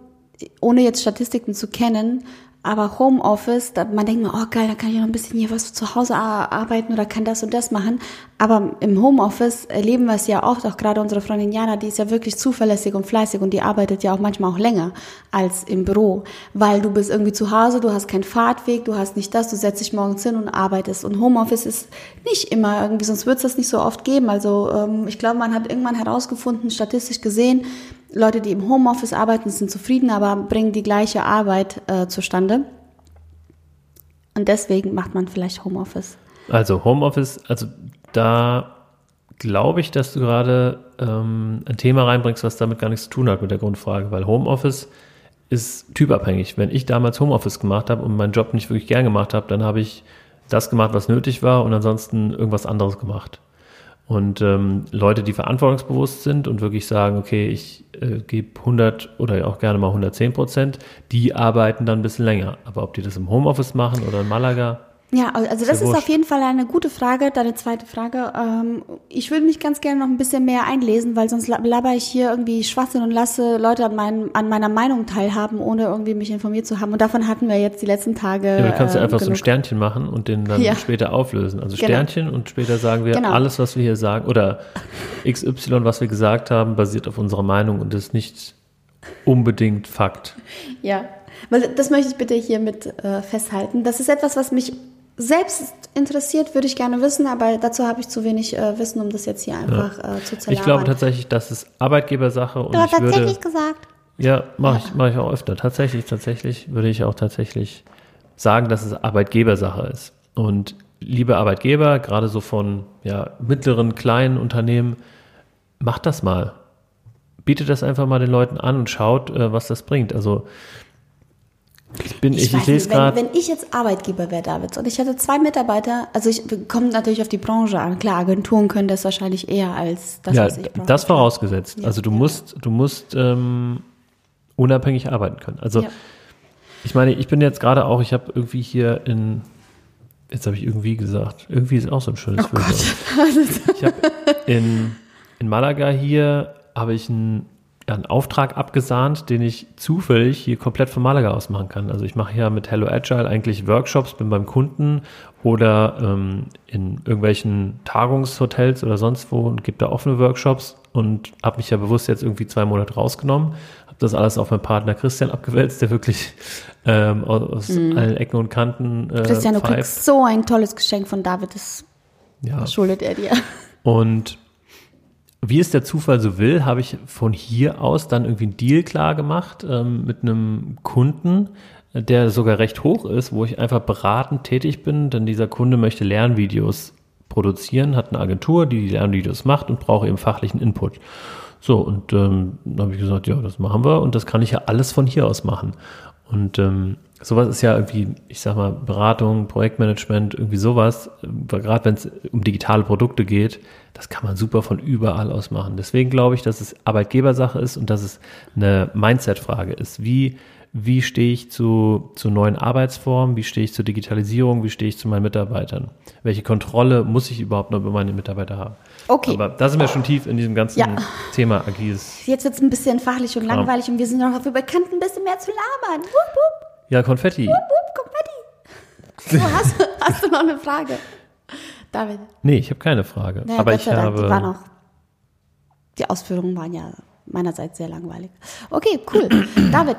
ohne jetzt Statistiken zu kennen, aber Homeoffice, man denkt mir, oh geil, da kann ich noch ein bisschen hier was zu Hause ar- arbeiten oder kann das und das machen. Aber im Homeoffice erleben wir es ja oft, auch gerade unsere Freundin Jana, die ist ja wirklich zuverlässig und fleißig und die arbeitet ja auch manchmal auch länger als im Büro, weil du bist irgendwie zu Hause, du hast keinen Fahrtweg, du hast nicht das, du setzt dich morgens hin und arbeitest. Und Homeoffice ist nicht immer irgendwie, sonst wird es das nicht so oft geben. Also ähm, ich glaube, man hat irgendwann herausgefunden, statistisch gesehen, Leute, die im Homeoffice arbeiten, sind zufrieden, aber bringen die gleiche Arbeit äh, zustande. Und deswegen macht man vielleicht Homeoffice. Also Homeoffice, also da glaube ich, dass du gerade ähm, ein Thema reinbringst, was damit gar nichts zu tun hat mit der Grundfrage, weil Homeoffice ist typabhängig. Wenn ich damals Homeoffice gemacht habe und meinen Job nicht wirklich gern gemacht habe, dann habe ich das gemacht, was nötig war und ansonsten irgendwas anderes gemacht. Und ähm, Leute, die verantwortungsbewusst sind und wirklich sagen, okay, ich äh, gebe 100 oder auch gerne mal 110 Prozent, die arbeiten dann ein bisschen länger. Aber ob die das im Homeoffice machen oder in Malaga, Ja, also das ja ist wurscht. auf jeden Fall eine gute Frage. Deine zweite Frage. Ähm, ich würde mich ganz gerne noch ein bisschen mehr einlesen, weil sonst la- laber ich hier irgendwie Schwachsinn und lasse Leute an, meinen, an meiner Meinung teilhaben, ohne irgendwie mich informiert zu haben. Und davon hatten wir jetzt die letzten Tage. Ja, du kannst ja äh, einfach so ein genug. Sternchen machen und den dann Ja. später auflösen. Also Genau. Sternchen und später sagen wir, Genau. alles, was wir hier sagen, oder XY, was wir gesagt haben, basiert auf unserer Meinung und ist nicht unbedingt Fakt. Ja, weil das möchte ich bitte hier mit äh, festhalten. Das ist etwas, was mich selbst interessiert, würde ich gerne wissen, aber dazu habe ich zu wenig äh, Wissen, um das jetzt hier einfach äh, zu zerlabern. Ich glaube tatsächlich, das ist Arbeitgebersache und Du hast ich würde, tatsächlich gesagt. ja, mache ich, mach ich auch öfter. Tatsächlich, tatsächlich würde ich auch tatsächlich sagen, dass es Arbeitgebersache ist. Und liebe Arbeitgeber, gerade so von ja, mittleren, kleinen Unternehmen, macht das mal. Bietet das einfach mal den Leuten an und schaut, äh, was das bringt. Also ich bin, ich, ich, weiß lese wenn, gerade. wenn ich jetzt Arbeitgeber wäre, David, und ich hätte zwei Mitarbeiter, also ich kommt natürlich auf die Branche an. Klar, Agenturen können das wahrscheinlich eher als das, Ja, was ich brauche. das vorausgesetzt. Ja, also du ja. musst, du musst ähm, unabhängig arbeiten können. Also Ja. ich meine, ich bin jetzt gerade auch, ich habe irgendwie hier in, jetzt habe ich irgendwie gesagt, irgendwie ist auch so ein schönes Oh Wort. Ich habe in, in Malaga hier habe ich einen, ja, einen Auftrag abgesahnt, den ich zufällig hier komplett von Malaga aus machen kann. Also ich mache ja mit Hello Agile eigentlich Workshops, bin beim Kunden oder ähm, in irgendwelchen Tagungshotels oder sonst wo und gebe da offene Workshops und habe mich ja bewusst jetzt irgendwie zwei Monate rausgenommen, habe das alles auf meinen Partner Christian abgewälzt, der wirklich ähm, aus allen Ecken und Kanten äh, Mhm. Christian, du pfeift. kriegst so ein tolles Geschenk von David, das Ja. schuldet er dir. Und wie es der Zufall so will, habe ich von hier aus dann irgendwie einen Deal klar gemacht ähm, mit einem Kunden, der sogar recht hoch ist, wo ich einfach beratend tätig bin, denn dieser Kunde möchte Lernvideos produzieren, hat eine Agentur, die die Lernvideos macht und braucht eben fachlichen Input. So, und ähm, dann habe ich gesagt, ja, das machen wir und das kann ich ja alles von hier aus machen. Und ähm, sowas ist ja irgendwie, ich sag mal, Beratung, Projektmanagement, irgendwie sowas, gerade wenn es um digitale Produkte geht, das kann man super von überall aus machen. Deswegen glaube ich, dass es Arbeitgebersache ist und dass es eine Mindset-Frage ist. Wie, wie stehe ich zu, zu neuen Arbeitsformen? Wie stehe ich zur Digitalisierung? Wie stehe ich zu meinen Mitarbeitern? Welche Kontrolle muss ich überhaupt noch über meine Mitarbeiter haben? Okay. Aber da sind wir schon tief in diesem ganzen Ja. Thema agiles. Jetzt wird es ein bisschen fachlich und langweilig und wir sind noch dafür bekannt, ein bisschen mehr zu labern. Wupp, wupp, Ja, Konfetti. wupp, Konfetti. So, hast, hast du noch eine Frage? David. Nee, ich habe keine Frage. Naja, aber ich Dank, habe. die waren auch, die Ausführungen waren ja meinerseits sehr langweilig. Okay, cool. David,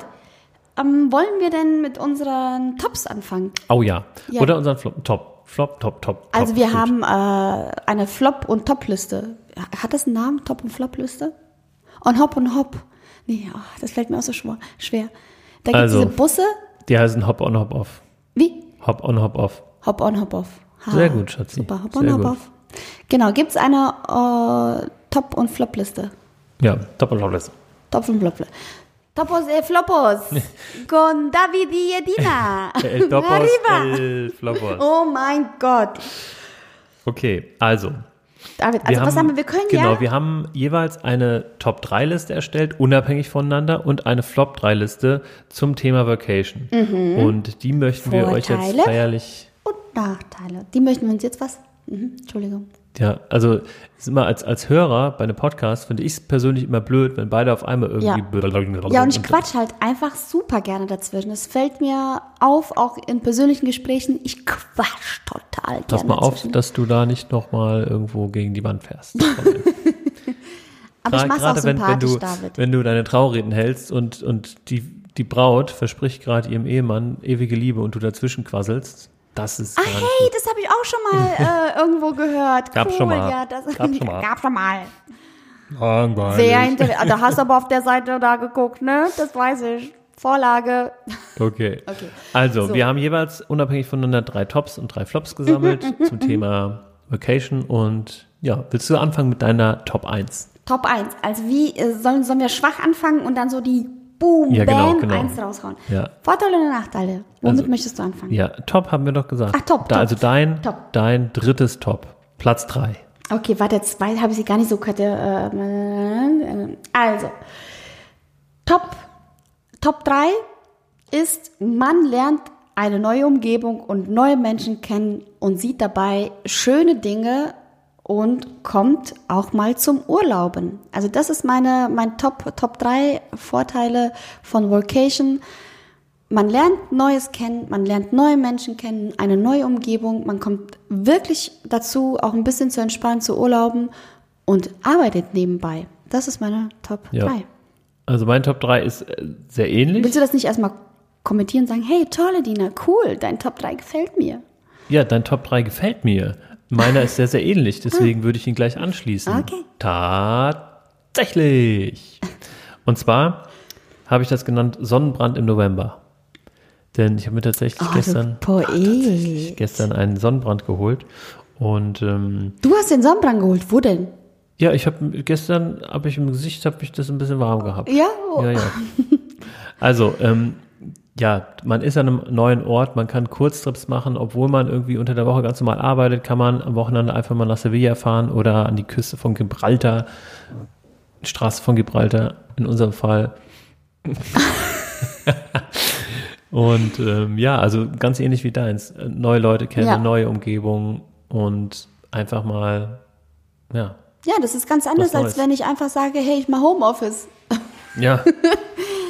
ähm, wollen wir denn mit unseren Tops anfangen? Oh ja. Ja. Oder unseren Flop. Top. Flop, top, top. Also top. wir Gut. haben äh, eine Flop- und Top-Liste. Hat das einen Namen, Top- und Flop-Liste? On Hop und Hop. Nee, oh, das fällt mir auch so schwer. schwer. Da gibt es Also. diese Busse. Die heißen Hop on, Hop off. Wie? Hop on, Hop off. Hop on, Hop off. Ha, Sehr gut, Schatzi. Super, Hop Sehr on, Hop gut. off. Genau, gibt es eine äh, Top- und Flop-Liste? Ja, Top und Flop. Top und Flop. Topos e Flopos. Con David y Edina. El Topos, Arriba. el Flopos. Oh mein Gott. Okay, also. David, also was haben wir? Wir können genau, ja. wir haben jeweils eine Top-3-Liste erstellt, unabhängig voneinander, und eine Flop-3-Liste zum Thema Vacation. Und die möchten wir euch jetzt Vorteile? feierlich. Und Nachteile. Die möchten wir uns jetzt was? Mhm, Entschuldigung. Ja, also ist immer als, als Hörer bei einem Podcast finde ich es persönlich immer blöd, wenn beide auf einmal irgendwie. Ja, und ich quatsch halt einfach super gerne dazwischen. Es fällt mir auf, auch in persönlichen Gesprächen, ich quatsch total gerne Pass mal auf, dazwischen. dass du da nicht nochmal irgendwo gegen die Wand fährst. Aber ich mach's auch wenn, wenn, du, David. wenn du deine Traureden hältst und, und die, die Braut verspricht gerade ihrem Ehemann ewige Liebe und du dazwischen quasselst, das ist Ah, hey, das habe ich auch schon mal äh, irgendwo gehört. Gab's cool, schon mal. Ja, das Gab's schon mal. Gab schon mal. langweilig. Sehr interessant. Da hast du aber auf der Seite da geguckt, ne? Das weiß ich. Vorlage. Okay. Okay. Also, So. wir haben jeweils unabhängig voneinander drei Tops und drei Flops gesammelt Mhm, zum Thema Vacation und ja, willst du anfangen mit deiner Top 1? Top 1. Also wie äh, sollen, sollen wir schwach anfangen und dann so die Boom, Ja, genau, Bam, genau. eins raushauen? Ja. Vorteile oder Nachteile? Womit Also- möchtest du anfangen? Ja, Top haben wir doch gesagt. Ach, Top, Da, Top. Also dein, Top. dein drittes Top. Platz 3. Okay, warte, zwei habe ich sie gar nicht so gehört. Äh, äh, also, Top, Top 3 ist, man lernt eine neue Umgebung und neue Menschen kennen und sieht dabei schöne Dinge und kommt auch mal zum Urlauben. Also das ist meine, mein Top, Top 3 Vorteile von Vocation. Man lernt Neues kennen, man lernt neue Menschen kennen, eine neue Umgebung, man kommt wirklich dazu, auch ein bisschen zu entspannen, zu urlauben und arbeitet nebenbei. Das ist meine Top Ja. 3. Also mein Top 3 ist äh, sehr ähnlich. Willst du das nicht erstmal kommentieren und sagen, hey, tolle Dina, cool, dein Top 3 gefällt mir. Ja, dein Top 3 gefällt mir. Meiner ist sehr, sehr ähnlich, deswegen würde ich ihn gleich anschließen. Okay. Tatsächlich. Und zwar habe ich das genannt Sonnenbrand im November. Denn ich habe mir tatsächlich Oh, gestern, du Poet. gestern einen Sonnenbrand geholt. Und ähm, Du hast den Sonnenbrand geholt, wo denn? ja, ich habe gestern habe ich im Gesicht habe ich das ein bisschen warm gehabt. Ja, Ja, ja. Also, ähm, ja, man ist an einem neuen Ort, man kann Kurztrips machen, obwohl man irgendwie unter der Woche ganz normal arbeitet, kann man am Wochenende einfach mal nach Sevilla fahren oder an die Küste von Gibraltar, Straße von Gibraltar in unserem Fall. Und ähm, ja, also ganz ähnlich wie deins. Neue Leute kennen, Ja. neue Umgebung und einfach mal, ja. Ja, das ist ganz anders, als wenn ich einfach sage, hey, ich mache Homeoffice. Ja,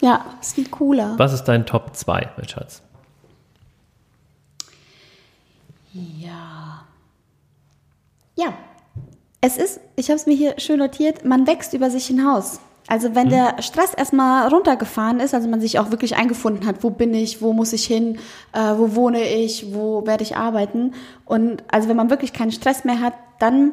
Ja, ist viel cooler. was ist dein Top 2, mein Schatz? Ja. Ja. Es ist, ich habe es mir hier schön notiert, man wächst über sich hinaus. Also wenn der Stress erstmal runtergefahren ist, also man sich auch wirklich eingefunden hat, wo bin ich, wo muss ich hin, äh, wo wohne ich, wo werde ich arbeiten. Und also wenn man wirklich keinen Stress mehr hat, dann,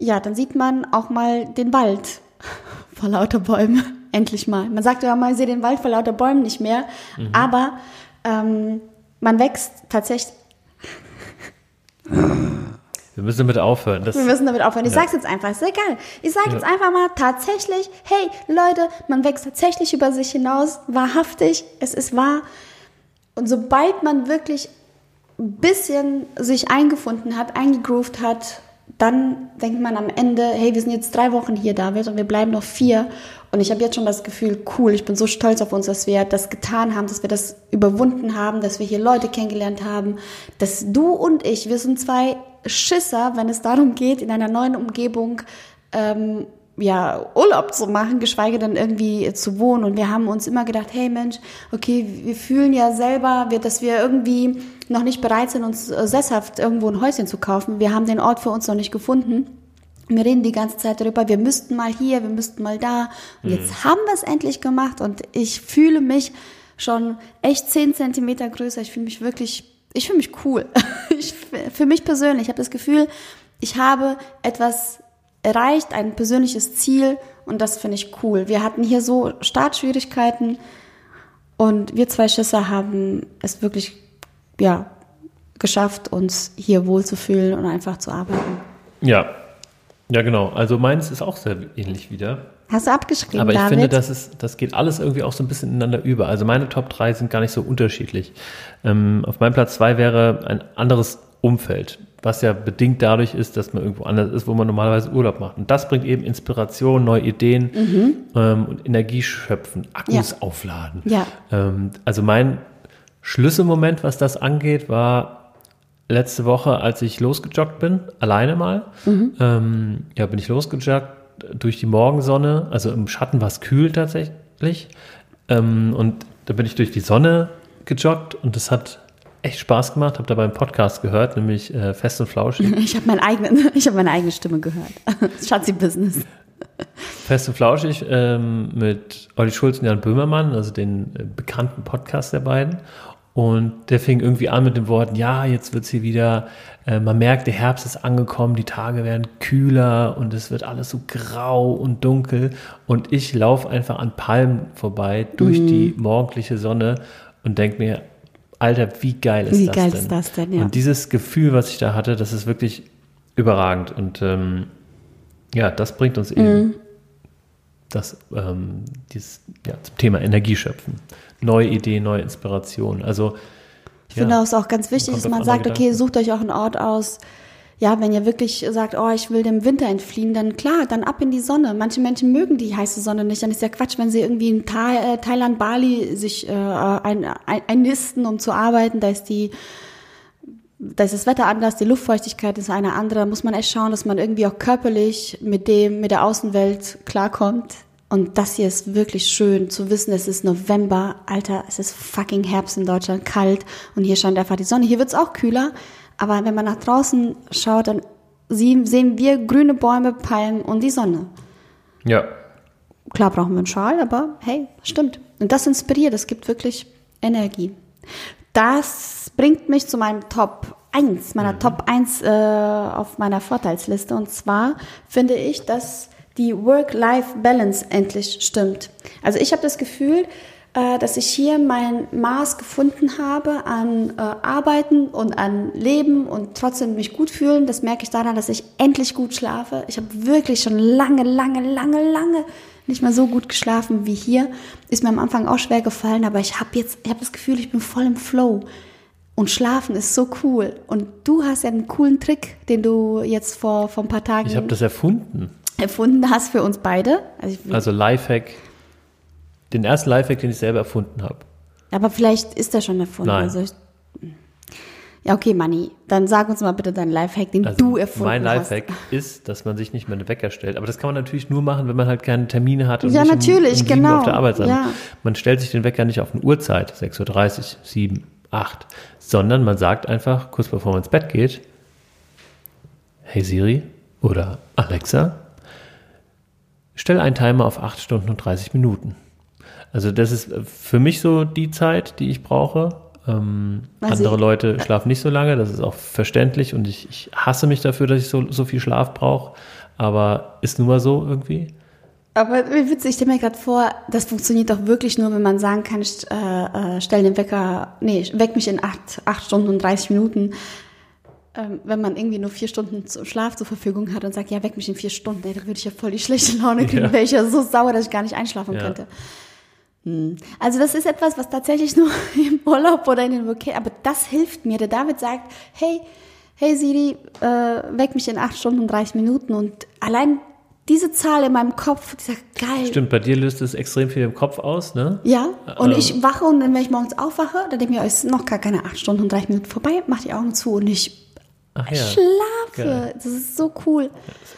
ja, dann sieht man auch mal den Wald vor lauter Bäumen. Endlich mal. Man sagt ja mal, ich sehe den Wald vor lauter Bäumen nicht mehr. Aber ähm, man wächst tatsächlich Wir müssen damit aufhören. Das, Wir müssen damit aufhören. Ich Ja. sag's jetzt einfach, ist egal. Ich sag Ja. jetzt einfach mal tatsächlich, hey Leute, man wächst tatsächlich über sich hinaus, wahrhaftig, es ist wahr. Und sobald man wirklich ein bisschen sich eingefunden hat, eingegroovt hat, dann denkt man am Ende, hey, wir sind jetzt drei Wochen hier, David, und wir bleiben noch vier. Und ich habe jetzt schon das Gefühl, cool, ich bin so stolz auf uns, dass wir das getan haben, dass wir das überwunden haben, dass wir hier Leute kennengelernt haben, dass du und ich, wir sind zwei Schisser, wenn es darum geht, in einer neuen Umgebung ähm, ja, Urlaub zu machen, geschweige denn irgendwie zu wohnen. Und wir haben uns immer gedacht, hey Mensch, okay, wir fühlen ja selber, dass wir irgendwie noch nicht bereit sind, uns äh, sesshaft irgendwo ein Häuschen zu kaufen. Wir haben den Ort für uns noch nicht gefunden. Wir reden die ganze Zeit darüber, wir müssten mal hier, wir müssten mal da. Und jetzt haben wir es endlich gemacht und ich fühle mich schon echt zehn Zentimeter größer. Ich fühle mich wirklich, ich fühle mich cool. Ich, für mich persönlich, ich habe das Gefühl, ich habe etwas erreicht, ein persönliches Ziel und das finde ich cool. Wir hatten hier so Startschwierigkeiten und wir zwei Schisser haben es wirklich, ja, geschafft, uns hier wohlzufühlen und einfach zu arbeiten. ja. Ja, genau. Also meins ist auch sehr ähnlich wieder. Hast du abgeschrieben, Aber ich David? finde, das, ist, das geht alles irgendwie auch so ein bisschen ineinander über. Also meine Top 3 sind gar nicht so unterschiedlich. Ähm, auf meinem Platz 2 wäre ein anderes Umfeld, was ja bedingt dadurch ist, dass man irgendwo anders ist, wo man normalerweise Urlaub macht. Und das bringt eben Inspiration, neue Ideen ähm, und Energie schöpfen, Akkus Ja. aufladen. Ja. Ähm, also mein Schlüsselmoment, was das angeht, war letzte Woche, als ich losgejoggt bin, alleine mal. Ähm, ja, bin ich losgejoggt durch die Morgensonne. Also im Schatten war es kühl tatsächlich. Ähm, und da bin ich durch die Sonne gejoggt und das hat echt Spaß gemacht. Habe dabei einen Podcast gehört, nämlich äh, Fest und Flauschig. Ich habe meine eigene, ich habe meine eigene Stimme gehört. Schatzi Business. Fest und Flauschig ähm, mit Olli Schulz und Jan Böhmermann, also den äh, bekannten Podcast der beiden. Und der fing irgendwie an mit den Worten, ja, jetzt wird's hier wieder, äh, man merkt, der Herbst ist angekommen, die Tage werden kühler und es wird alles so grau und dunkel. Und ich laufe einfach an Palmen vorbei durch die morgendliche Sonne und denk mir, Alter, wie geil ist Wie das geil denn? ist das denn, ja. Und dieses Gefühl, was ich da hatte, das ist wirklich überragend. Und ähm, ja, das bringt uns Mhm. eben das, ähm, dieses, ja, zum Thema Energieschöpfen. Neue Ideen, neue Inspirationen. Also, Ich finde es auch ganz wichtig, dass man sagt, okay, Gedanken. sucht euch auch einen Ort aus. Ja, wenn ihr wirklich sagt, oh, ich will dem Winter entfliehen, dann klar, dann ab in die Sonne. Manche Menschen mögen die heiße Sonne nicht. Dann ist ja Quatsch, wenn sie irgendwie in Tha äh, Thailand, Bali sich äh, ein, ein, einnisten, um zu arbeiten. Da ist die, da ist das Wetter anders, die Luftfeuchtigkeit ist eine andere. Da muss man echt schauen, dass man irgendwie auch körperlich mit dem, mit der Außenwelt klarkommt. Und das hier ist wirklich schön zu wissen, es ist November. Alter, es ist fucking Herbst in Deutschland, kalt. Und hier scheint einfach die Sonne. Hier wird's auch kühler. Aber wenn man nach draußen schaut, dann sehen wir grüne Bäume, Palmen und die Sonne. ja, Klar brauchen wir einen Schal, aber hey, stimmt. Und das inspiriert, das gibt wirklich Energie. Das bringt mich zu meinem Top 1, meiner Top 1 äh, auf meiner Vorteilsliste. Und zwar finde ich, dass die Work-Life-Balance endlich stimmt. Also ich habe das Gefühl, äh, dass ich hier mein Maß gefunden habe an äh, Arbeiten und an Leben und trotzdem mich gut fühlen. Das merke ich daran, dass ich endlich gut schlafe. Ich habe wirklich schon lange, lange, lange, lange nicht mehr so gut geschlafen wie hier. Ist mir am Anfang auch schwer gefallen, aber ich habe jetzt, ich habe das Gefühl, ich bin voll im Flow. Und schlafen ist so cool. Und du hast ja einen coolen Trick, den du jetzt vor, vor ein paar Tagen ich habe das erfunden. erfunden hast für uns beide. Also ich, Also Lifehack, den ersten Lifehack, den ich selber erfunden habe. Aber vielleicht ist der schon erfunden. Nein. Also ich, ja, okay, Manni. Dann sag uns mal bitte deinen Lifehack, den du erfunden Also mein hast. Lifehack ist, dass man sich nicht mehr einen Wecker stellt. Aber das kann man natürlich nur machen, wenn man halt keine Termine hat und Ja, nicht um- natürlich, um, Uhr genau. auf der Arbeit sein. Ja. Man stellt sich den Wecker nicht auf eine Uhrzeit, 6.30 Uhr, 7, 8, sondern man sagt einfach, kurz bevor man ins Bett geht, hey Siri oder Alexa, stell einen Timer auf 8 Stunden und 30 Minuten. Also das ist für mich so die Zeit, die ich brauche. Ähm, Also andere Leute schlafen nicht so lange, das ist auch verständlich und ich, ich hasse mich dafür, dass ich so, so viel Schlaf brauche. Aber ist nun mal so irgendwie. Aber wie witzig, ich stelle mir gerade vor, das funktioniert doch wirklich nur, wenn man sagen kann, st- äh, äh, stell den Wecker, nee, weck mich in acht, acht Stunden und 30 Minuten. Ähm, wenn man irgendwie nur vier Stunden Schlaf zur Verfügung hat und sagt, ja, weck mich in vier Stunden, ey, da würde ich ja voll die schlechte Laune kriegen, Ja. wäre ich ja so sauer, dass ich gar nicht einschlafen Ja. könnte. Hm. Also das ist etwas, was tatsächlich nur im Urlaub oder in den Vokal, aber das hilft mir. Der David sagt, hey, hey Siri, äh, weck mich in acht Stunden und 30 Minuten und allein diese Zahl in meinem Kopf, dieser geil. Stimmt, bei dir löst es extrem viel im Kopf aus, ne? Ja, und Ähm. ich wache und dann, wenn ich morgens aufwache, dann denke ich mir, es ist noch gar keine acht Stunden und 30 Minuten vorbei, mach die Augen zu und ich Ach ja. schlafe. Geil. Das ist so cool.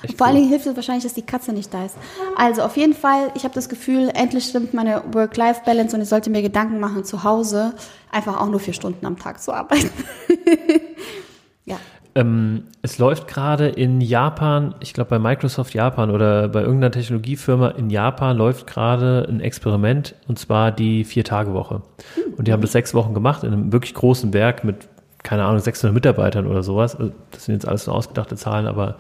echt Und vor allen cool. Dingen hilft es wahrscheinlich, dass die Katze nicht da ist. Also auf jeden Fall, ich habe das Gefühl, endlich stimmt meine Work-Life-Balance und ich sollte mir Gedanken machen, zu Hause einfach auch nur vier Stunden am Tag zu arbeiten. ja. Ähm, es läuft gerade in Japan, ich glaube bei Microsoft Japan oder bei irgendeiner Technologiefirma in Japan läuft gerade ein Experiment und zwar die Vier-Tage-Woche. Und die haben das sechs Wochen gemacht in einem wirklich großen Werk mit, keine Ahnung, 600 Mitarbeitern oder sowas. Also Das sind jetzt alles nur ausgedachte Zahlen, aber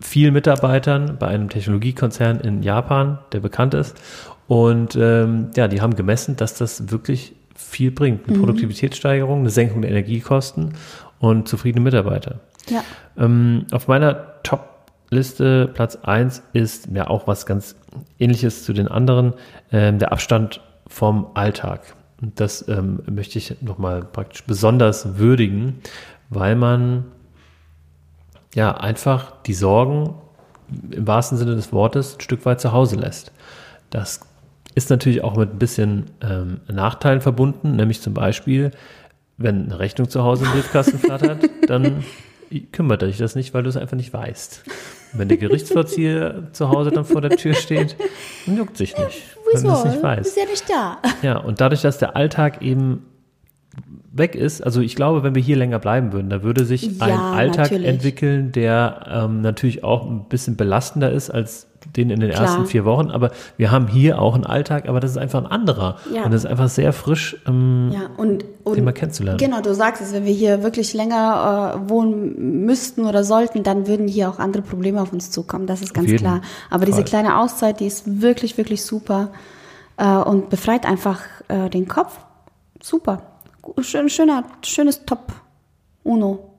viel Mitarbeitern bei einem Technologiekonzern in Japan, der bekannt ist. Und ähm, ja, die haben gemessen, dass das wirklich viel bringt. Eine Produktivitätssteigerung, eine Senkung der Energiekosten und zufriedene Mitarbeiter. Ja. Ähm, auf meiner Top-Liste Platz 1 ist ja auch was ganz ähnliches zu den anderen, ähm, der Abstand vom Alltag. Und das ähm, möchte ich nochmal praktisch besonders würdigen, weil man ja einfach die Sorgen im wahrsten Sinne des Wortes ein Stück weit zu Hause lässt. Das ist natürlich auch mit ein bisschen ähm, Nachteilen verbunden, nämlich zum Beispiel, wenn eine Rechnung zu Hause im Briefkasten flattert, dann kümmert dich das nicht, weil du es einfach nicht weißt. Und wenn der Gerichtsvollzieher zu Hause dann vor der Tür steht, dann juckt sich nicht, weil du es nicht weißt. Ist ja nicht da. Ja, und dadurch, dass der Alltag eben weg ist, also ich glaube, wenn wir hier länger bleiben würden, da würde sich Ja, ein Alltag natürlich. entwickeln, der ähm, natürlich auch ein bisschen belastender ist als den in den Klar. ersten vier Wochen. Aber wir haben hier auch einen Alltag, aber das ist einfach ein anderer. Ja. Und das ist einfach sehr frisch, ähm, Ja, und, und den mal kennenzulernen. Genau, du sagst es, wenn wir hier wirklich länger äh, wohnen müssten oder sollten, dann würden hier auch andere Probleme auf uns zukommen. Das ist ganz klar. Aber diese Fall. kleine Auszeit, die ist wirklich, wirklich super äh, und befreit einfach äh, den Kopf. Super. Schön, schöner, schönes Top. Uno.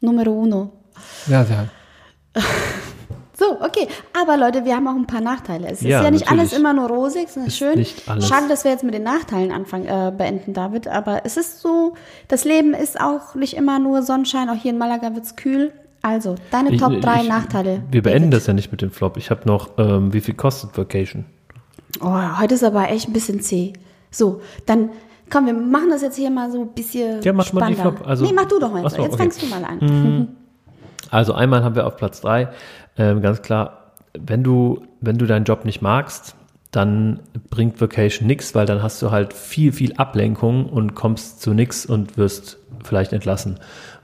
Numero uno. Ja, ja. So, okay. Aber Leute, wir haben auch ein paar Nachteile. Es Ja, ist ja nicht natürlich. alles immer nur rosig, sondern Ist schön. nicht alles. Schade, dass wir jetzt mit den Nachteilen anfangen, äh, beenden, David. Aber es ist so, das Leben ist auch nicht immer nur Sonnenschein. Auch hier in Malaga wird's kühl. Also, deine Ich- Top 3 ich- Nachteile. Wir beenden David. das ja nicht mit dem Flop. Ich habe noch, ähm, wie viel kostet Vacation? Oh, heute ist aber echt ein bisschen zäh. So, dann komm, wir machen das jetzt hier mal so ein bisschen Ja, mach mal die spannender. Flop. Also- nee, mach du doch mal. So, jetzt okay. fängst du mal an. Also einmal haben wir auf Platz drei ähm, ganz klar, wenn du, wenn du deinen Job nicht magst, dann bringt Vacation nichts, weil dann hast du halt viel, viel Ablenkung und kommst zu nichts und wirst vielleicht entlassen,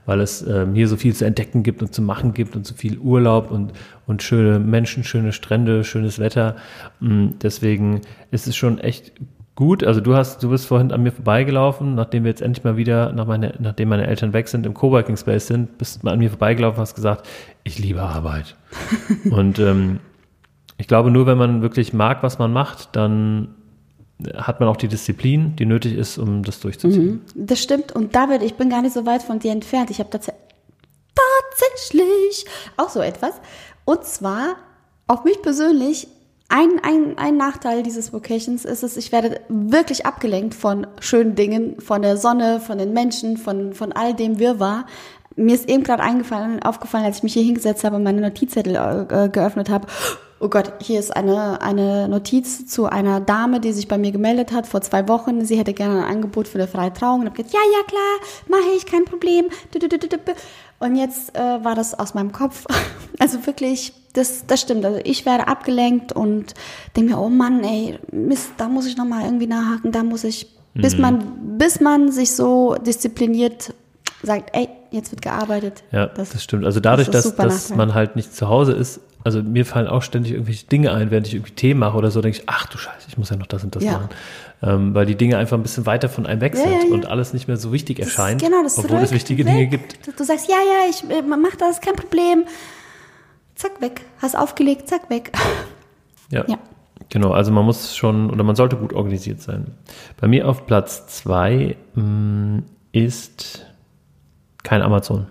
weil es ähm, hier so viel zu entdecken gibt und zu machen gibt und so viel Urlaub und, und schöne Menschen, schöne Strände, schönes Wetter. Mm, Deswegen ist es schon echt gut. Also du hast, du bist vorhin an mir vorbeigelaufen, nachdem wir jetzt endlich mal wieder, nach meine, nachdem meine Eltern weg sind, im Coworking Space sind, bist mal an mir vorbeigelaufen und hast gesagt, ich liebe Arbeit. und ähm, ich glaube, nur wenn man wirklich mag, was man macht, dann hat man auch die Disziplin, die nötig ist, um das durchzuziehen. Das stimmt. Und David, ich bin gar nicht so weit von dir entfernt. Ich habe tats tatsächlich auch so etwas. Und zwar, auf mich persönlich, ein, ein, ein Nachteil dieses Vocations ist es, ich werde wirklich abgelenkt von schönen Dingen, von der Sonne, von den Menschen, von, von all dem Wirrwarr. Mir ist eben gerade eingefallen, aufgefallen, als ich mich hier hingesetzt habe und meine Notizzettel äh, geöffnet habe. Oh Gott, hier ist eine, eine Notiz zu einer Dame, die sich bei mir gemeldet hat vor zwei Wochen. Sie hätte gerne ein Angebot für eine freie Trauung. Und habe gesagt, ja, ja, klar, mache ich, kein Problem. Und jetzt äh, war das aus meinem Kopf. Also wirklich, das, das stimmt. Also ich werde abgelenkt und denke mir, oh Mann, ey, Mist, da muss ich nochmal irgendwie nachhaken, da muss ich, bis Mhm. man, bis man sich so diszipliniert sagt, ey, jetzt wird gearbeitet. Ja, das, stimmt. Also dadurch, ist dass, dass man halt nicht zu Hause ist, also mir fallen auch ständig irgendwelche Dinge ein, während ich irgendwie Tee mache oder so, denke ich, ach du Scheiße, ich muss ja noch das und das Ja. machen. Ähm, weil die Dinge einfach ein bisschen weiter von einem weg sind ja, ja. und alles nicht mehr so wichtig Das- erscheint, genau, das obwohl es wichtige weg. Dinge gibt. Du, sagst, ja, ja, ich äh, mach das, kein Problem. Zack, weg. Hast aufgelegt, zack, weg. Ja. Ja. Genau, also man muss schon oder man sollte gut organisiert sein. Bei mir auf Platz zwei mh, ist kein Amazon.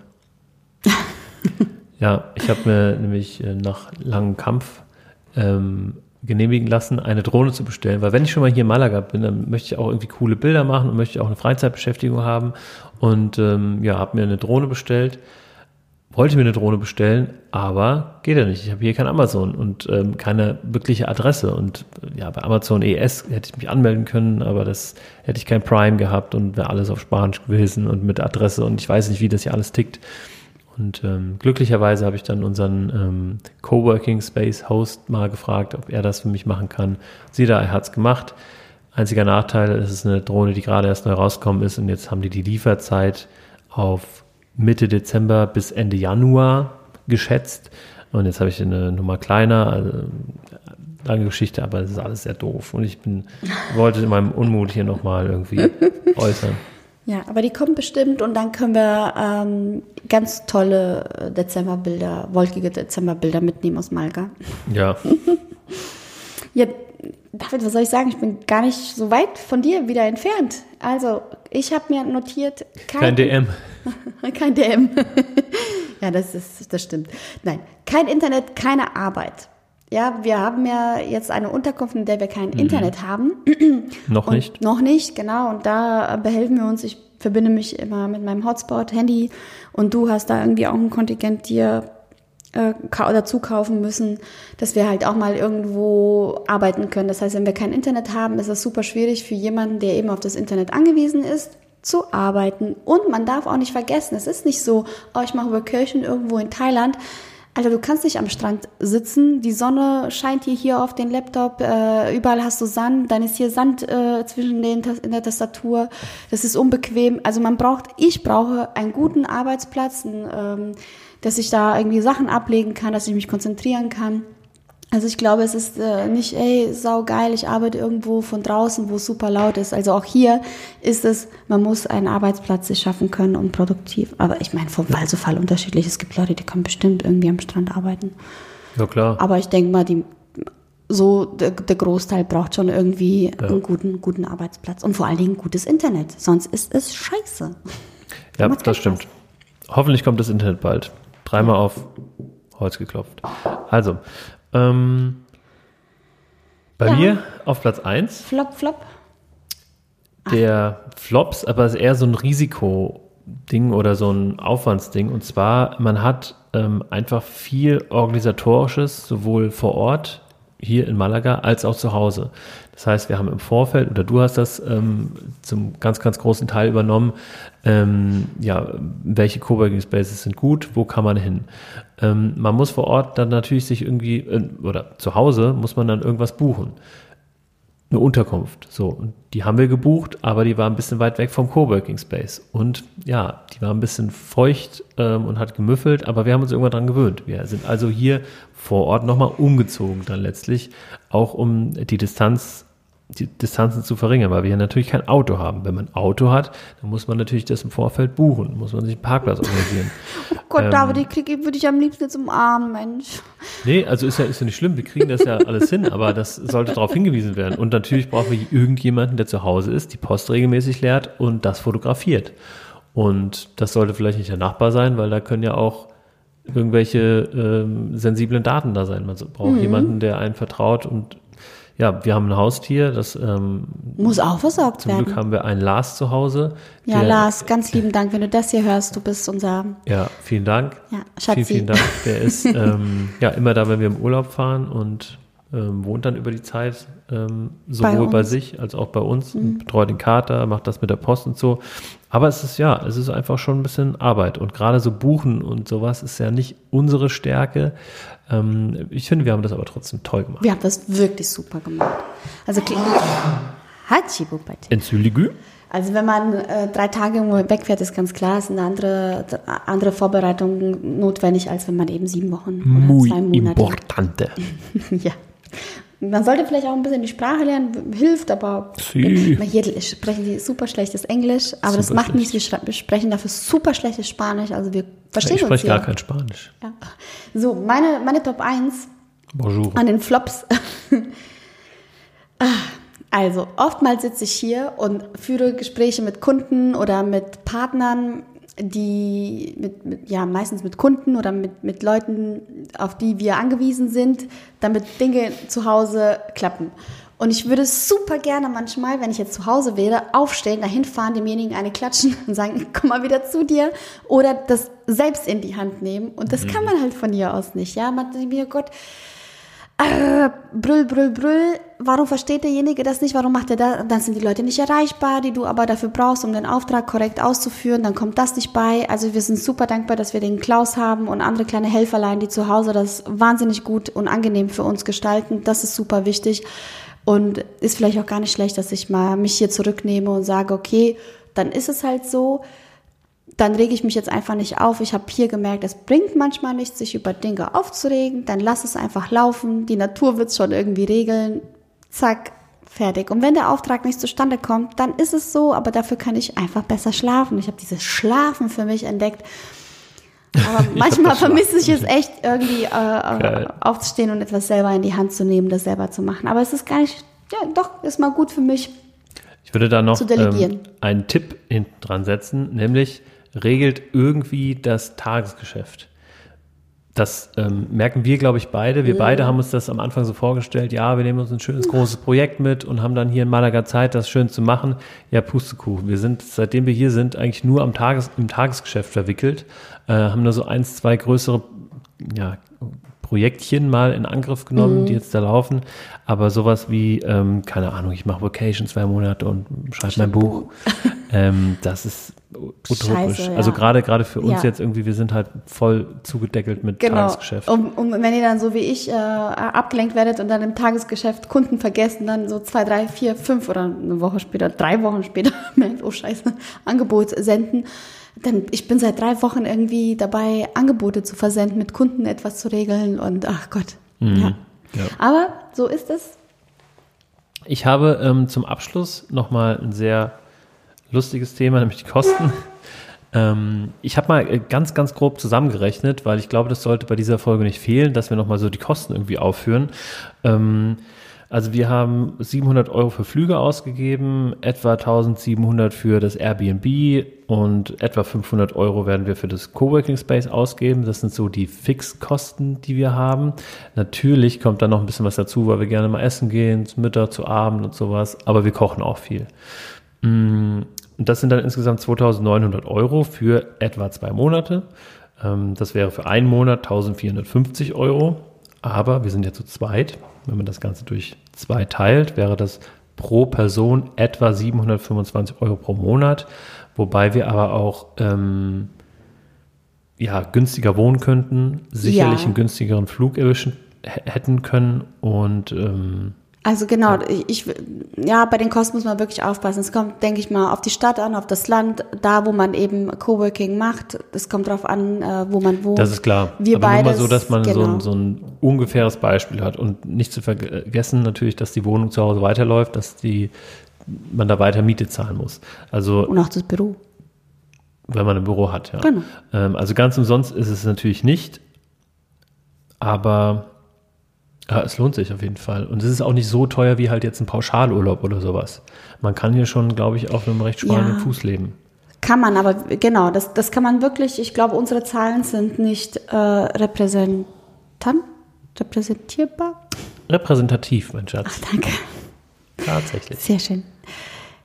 ja, ich habe mir nämlich äh, nach langem Kampf ähm, genehmigen lassen, eine Drohne zu bestellen, weil wenn ich schon mal hier in Malaga bin, dann möchte ich auch irgendwie coole Bilder machen und möchte auch eine Freizeitbeschäftigung haben und ähm, ja, habe mir eine Drohne bestellt wollte mir eine Drohne bestellen, aber geht ja nicht. Ich habe hier kein Amazon und ähm, keine wirkliche Adresse. Und äh, ja, bei Amazon ES hätte ich mich anmelden können, aber das hätte ich kein Prime gehabt und wäre alles auf Spanisch gewesen und mit Adresse und ich weiß nicht, wie das hier alles tickt. Und ähm, glücklicherweise habe ich dann unseren ähm, Coworking Space Host mal gefragt, ob er das für mich machen kann. Sieh da, er hat's gemacht. Einziger Nachteil, es ist eine Drohne, die gerade erst neu rausgekommen ist und jetzt haben die die Lieferzeit auf Mitte Dezember bis Ende Januar geschätzt. Und jetzt habe ich eine Nummer kleiner, also lange Geschichte, aber es ist alles sehr doof. Und ich bin, wollte in meinem Unmut hier nochmal irgendwie äußern. Ja, aber die kommen bestimmt und dann können wir ähm, ganz tolle äh, Dezemberbilder, wolkige Dezemberbilder mitnehmen aus Malga. Ja, Ja, David, was soll ich sagen? Ich bin gar nicht so weit von dir wieder entfernt. Also, ich habe mir notiert, kein DM. Kein DM. ja, das ist, das stimmt. Nein, kein Internet, keine Arbeit. Ja, wir haben ja jetzt eine Unterkunft, in der wir kein Internet haben. Noch Und nicht. Noch nicht, genau. Und da behelfen wir uns. Ich verbinde mich immer mit meinem Hotspot, Handy. Und du hast da irgendwie auch ein Kontingent dir äh, dazu kaufen müssen, dass wir halt auch mal irgendwo arbeiten können. Das heißt, wenn wir kein Internet haben, ist es super schwierig für jemanden, der eben auf das Internet angewiesen ist, zu arbeiten. Und man darf auch nicht vergessen, es ist nicht so, oh, ich mache Vacation irgendwo in Thailand. Alter, du kannst nicht am Strand sitzen, die Sonne scheint dir hier auf den Laptop, äh, überall hast du Sand, dann ist hier Sand äh, zwischen den in der Tastatur, das ist unbequem. Also man braucht, ich brauche einen guten Arbeitsplatz, ähm, dass ich da irgendwie Sachen ablegen kann, dass ich mich konzentrieren kann. Also ich glaube, es ist äh, nicht, ey, sau geil, ich arbeite irgendwo von draußen, wo es super laut ist. Also auch hier ist es, man muss einen Arbeitsplatz sich schaffen können und produktiv. Aber ich meine, vom Fall zu Fall unterschiedlich. Es gibt Leute, die können bestimmt irgendwie am Strand arbeiten. Ja, klar. Aber ich denke mal, die, so der, der Großteil braucht schon irgendwie einen guten, guten Arbeitsplatz und vor allen Dingen gutes Internet. Sonst ist es scheiße. Ja, das keinen stimmt. Hoffentlich kommt das Internet bald. Dreimal auf Holz geklopft. Also, ähm, bei Ja. mir auf Platz 1 Flop, flop. der Flops, aber es ist eher so ein Risikoding oder so ein Aufwandsding. Und zwar, man hat ähm, einfach viel organisatorisches, sowohl vor Ort hier in Malaga als auch zu Hause. Das heißt, wir haben im Vorfeld, oder du hast das ähm, zum ganz, ganz großen Teil übernommen, ähm, ja, welche Coworking Spaces sind gut, wo kann man hin? Ähm, man muss vor Ort dann natürlich sich irgendwie, äh, oder zu Hause muss man dann irgendwas buchen eine Unterkunft. So, und die haben wir gebucht, aber die war ein bisschen weit weg vom Coworking Space. Und ja, die war ein bisschen feucht ähm, und hat gemüffelt, aber wir haben uns irgendwann dran gewöhnt. Wir sind also hier vor Ort nochmal umgezogen dann letztlich, auch um die Distanz, die Distanzen zu verringern, weil wir hier natürlich kein Auto haben. Wenn man ein Auto hat, dann muss man natürlich das im Vorfeld buchen, muss man sich einen Parkplatz organisieren. Oh Gott, Ähm. David, ich krieg, würde ich am liebsten jetzt umarmen, Mensch. Nee, also ist ja, ist ja nicht schlimm, wir kriegen das ja alles hin, aber das sollte darauf hingewiesen werden. Und natürlich brauchen wir irgendjemanden, der zu Hause ist, die Post regelmäßig leert und das fotografiert. Und das sollte vielleicht nicht der Nachbar sein, weil da können ja auch irgendwelche ähm, sensiblen Daten da sein. Man braucht jemanden, der einen vertraut und ja, wir haben ein Haustier, das ähm, Muss auch versorgt zum werden. Glück haben wir einen Lars zu Hause. ja, Lars, ganz lieben Dank, wenn du das hier hörst. Du bist unser Ja, vielen Dank. Ja, Schatzi. Vielen, vielen Dank. Der ist ähm, ja immer da, wenn wir im Urlaub fahren und ähm, wohnt dann über die Zeit ähm, sowohl bei. Mhm. sich als auch bei uns, und betreut den Kater, macht das mit der Post und so. Aber es ist ja, es ist einfach schon ein bisschen Arbeit und gerade so Buchen und sowas ist ja nicht unsere Stärke. Ähm, ich finde, wir haben das aber trotzdem toll gemacht. Wir haben das wirklich super gemacht. Also. Entschuldigung. also wenn man äh, drei Tage wegfährt, ist ganz klar, es sind andere, andere Vorbereitungen notwendig, als wenn man eben sieben Wochen oder Muy zwei Monate. importante. ja. Man sollte vielleicht auch ein bisschen die Sprache lernen, hilft, aber. Weil hier sprechen die super schlechtes Englisch, aber das Super macht nichts. Wir sprechen dafür super schlechtes Spanisch, also wir verstehen Ich uns spreche hier. gar kein Spanisch. Ja. So, meine, meine Top 1 Bonjour. an den Flops. Ah, also, oftmals sitze ich hier und führe Gespräche mit Kunden oder mit Partnern, die mit, mit, ja, meistens mit Kunden oder mit, mit Leuten, auf die wir angewiesen sind, damit Dinge zu Hause klappen. Und ich würde super gerne manchmal, wenn ich jetzt zu Hause wäre, aufstehen, dahin fahren, demjenigen eine klatschen und sagen, komm mal wieder zu dir. Oder das selbst in die Hand nehmen. Und das kann man halt von hier aus nicht. Ja, man denkt mir, Gott, brüll, brüll, brüll. Warum versteht derjenige das nicht? Warum macht er das? Dann sind die Leute nicht erreichbar, die du aber dafür brauchst, um den Auftrag korrekt auszuführen. Dann kommt das nicht bei. Also wir sind super dankbar, dass wir den Klaus haben und andere kleine Helferlein, die zu Hause das wahnsinnig gut und angenehm für uns gestalten. Das ist super wichtig. Und ist vielleicht auch gar nicht schlecht, dass ich mal mich hier zurücknehme und sage, okay, dann ist es halt so dann rege ich mich jetzt einfach nicht auf. Ich habe hier gemerkt, es bringt manchmal nichts, sich über Dinge aufzuregen. Dann lass es einfach laufen. Die Natur wird es schon irgendwie regeln. Zack, fertig. Und wenn der Auftrag nicht zustande kommt, dann ist es so. Aber dafür kann ich einfach besser schlafen. Ich habe dieses Schlafen für mich entdeckt. Aber manchmal vermisse ich es echt irgendwie, äh, äh, aufzustehen und etwas selber in die Hand zu nehmen, das selber zu machen. Aber es ist gar nicht, ja, doch, ist mal gut für mich. Ich würde da noch ähm, einen Tipp hinten dran setzen, nämlich regelt irgendwie das Tagesgeschäft. Das ähm, merken wir, glaube ich, beide. Wir beide haben uns das am Anfang so vorgestellt, ja, wir nehmen uns ein schönes großes Projekt mit und haben dann hier in Malaga Zeit, das schön zu machen. Ja, Pustekuchen. Wir sind, seitdem wir hier sind, eigentlich nur am Tages, im Tagesgeschäft verwickelt, äh, haben nur so eins, zwei größere ja, Projektchen mal in Angriff genommen, die jetzt da laufen. Aber sowas wie, ähm, keine Ahnung, ich mache Vacation zwei Monate und schreibe mein Buch. ähm, das ist utopisch. Scheiße, ja. Also gerade gerade für uns Ja. jetzt irgendwie, wir sind halt voll zugedeckelt mit Genau. Tagesgeschäft. Und, und wenn ihr dann so wie ich äh, abgelenkt werdet und dann im Tagesgeschäft Kunden vergessen, dann so zwei, drei, vier, fünf oder eine Woche später, drei Wochen später merkt, oh scheiße, Angebot senden. Dann, ich bin seit drei Wochen irgendwie dabei, Angebote zu versenden, mit Kunden etwas zu regeln und ach Gott. Ja. Mhm. Ja. Aber so ist es. Ich habe ähm, zum Abschluss nochmal ein sehr lustiges Thema, nämlich die Kosten. ähm, ich habe mal äh, ganz, ganz grob zusammengerechnet, weil ich glaube, das sollte bei dieser Folge nicht fehlen, dass wir nochmal so die Kosten irgendwie aufführen. Ähm, also wir haben 700 Euro für Flüge ausgegeben, etwa 1700 für das Airbnb und etwa 500 Euro werden wir für das Coworking Space ausgeben. Das sind so die Fixkosten, die wir haben. Natürlich kommt dann noch ein bisschen was dazu, weil wir gerne mal essen gehen, zum Mittag, zu Abend und sowas, aber wir kochen auch viel. Und das sind dann insgesamt 2900 Euro für etwa zwei Monate. Ähm, Das wäre für einen Monat 1450 Euro. Aber wir sind ja zu zweit. Wenn man das Ganze durch zwei teilt, wäre das pro Person etwa 725 Euro pro Monat. Wobei wir aber auch ähm, ja, günstiger wohnen könnten, sicherlich Ja. einen günstigeren Flug erwischen hätten können und ähm, Also genau, ich, ja, bei den Kosten muss man wirklich aufpassen. Es kommt, denke ich mal, auf die Stadt an, auf das Land, da, wo man eben Coworking macht. Es kommt darauf an, äh, wo man wohnt. Das ist klar. Wir Aber nur mal beides, so, dass man so, genau. ein, so ein ungefähres Beispiel hat und nicht zu vergessen natürlich, dass die Wohnung zu Hause weiterläuft, dass die man da weiter Miete zahlen muss. Also Und auch das Büro. wenn man ein Büro hat, ja. Genau. Ähm, also ganz umsonst ist es natürlich nicht, aber ja, es lohnt sich auf jeden Fall. Und es ist auch nicht so teuer wie halt jetzt ein Pauschalurlaub oder sowas. Man kann hier schon, glaube ich, auf einem recht schmalen Ja. Fuß leben. Kann man, aber genau, das, das kann man wirklich, ich glaube, unsere Zahlen sind nicht äh, repräsentant, repräsentierbar. repräsentativ, mein Schatz. Danke. Tatsächlich. Sehr schön.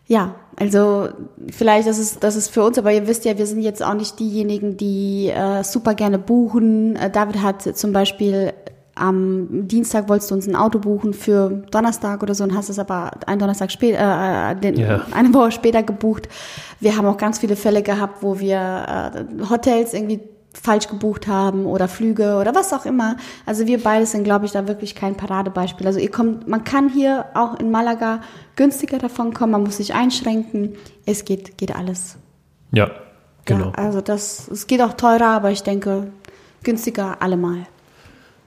Ja, also vielleicht das ist das ist für uns, aber ihr wisst ja, wir sind jetzt auch nicht diejenigen, die äh, super gerne buchen. Äh, David hat zum Beispiel am Dienstag wolltest du uns ein Auto buchen für Donnerstag oder so und hast es aber einen Donnerstag später, äh, den, Ja. eine Woche später gebucht. Wir haben auch ganz viele Fälle gehabt, wo wir äh, Hotels irgendwie falsch gebucht haben oder Flüge oder was auch immer. Also wir beide sind, glaube ich, da wirklich kein Paradebeispiel. Also ihr kommt, man kann hier auch in Malaga günstiger davon kommen, man muss sich einschränken. Es geht, geht alles. Ja, genau. Ja, also das, es geht auch teurer, aber ich denke, günstiger allemal.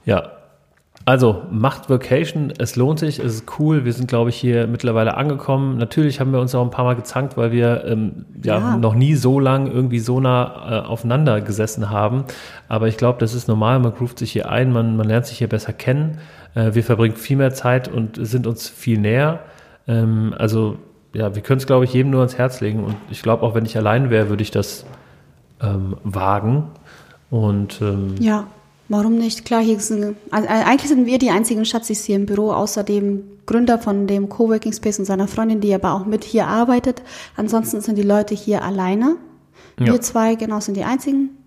Ja. Also macht Vacation, es lohnt sich, es ist cool. Wir sind, glaube ich, hier mittlerweile angekommen. Natürlich haben wir uns auch ein paar Mal gezankt, weil wir ähm, ja, Ja. noch nie so lang irgendwie so nah äh, aufeinander gesessen haben. Aber ich glaube, das ist normal. Man groovt sich hier ein, man, man lernt sich hier besser kennen. Äh, wir verbringen viel mehr Zeit und sind uns viel näher. Ähm, also ja, wir können es, glaube ich, jedem nur ans Herz legen. Und ich glaube, auch wenn ich allein wäre, würde ich das ähm, wagen. Und ähm, Ja, warum nicht? Klar, hier sind, also eigentlich sind wir die einzigen Schatzis hier im Büro, außer dem Gründer von dem Coworking Space und seiner Freundin, die aber auch mit hier arbeitet. Ansonsten sind die Leute hier alleine. Ja. Wir zwei, genau, sind die einzigen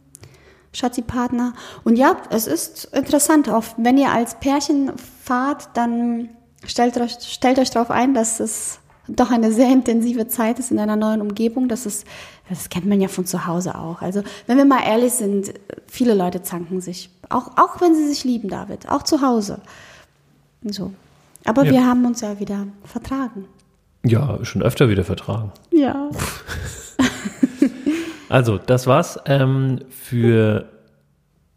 Schatzi-Partner. Und ja, es ist interessant, auch wenn ihr als Pärchen fahrt, dann stellt euch, stellt euch darauf ein, dass es doch eine sehr intensive Zeit ist in einer neuen Umgebung. Das ist, das kennt man ja von zu Hause auch. Also, wenn wir mal ehrlich sind, viele Leute zanken sich. Auch, auch wenn sie sich lieben, David. Auch zu Hause. So. Aber Ja. wir haben uns ja wieder vertragen. ja, schon öfter wieder vertragen. Ja. Also, das war's ähm, für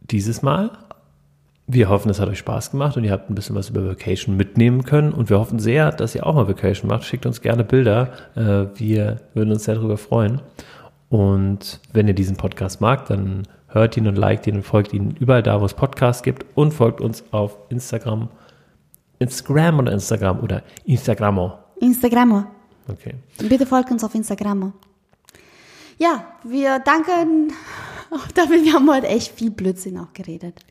dieses Mal. Wir hoffen, es hat euch Spaß gemacht und ihr habt ein bisschen was über Vacation mitnehmen können. Und wir hoffen sehr, dass ihr auch mal Vacation macht. Schickt uns gerne Bilder. Äh, wir würden uns sehr darüber freuen. Und wenn ihr diesen Podcast mag, dann hört ihn und liked ihn und folgt ihn überall da, wo es Podcasts gibt. Und folgt uns auf Instagram. Instagram oder Instagram oder Instagramo. Instagram. Okay. Bitte folgt uns auf Instagram. Ja, wir danken. David, wir haben heute echt viel Blödsinn auch geredet.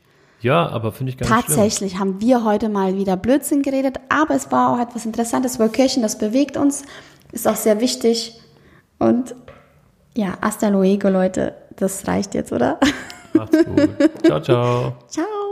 Ja, aber finde ich gar nicht schlimm. Tatsächlich haben wir heute mal wieder Blödsinn geredet, aber es war auch etwas Interessantes. Vacation, das bewegt uns, ist auch sehr wichtig. Und ja, hasta luego, Leute. Das reicht jetzt, oder? Macht's gut. ciao, ciao. Ciao.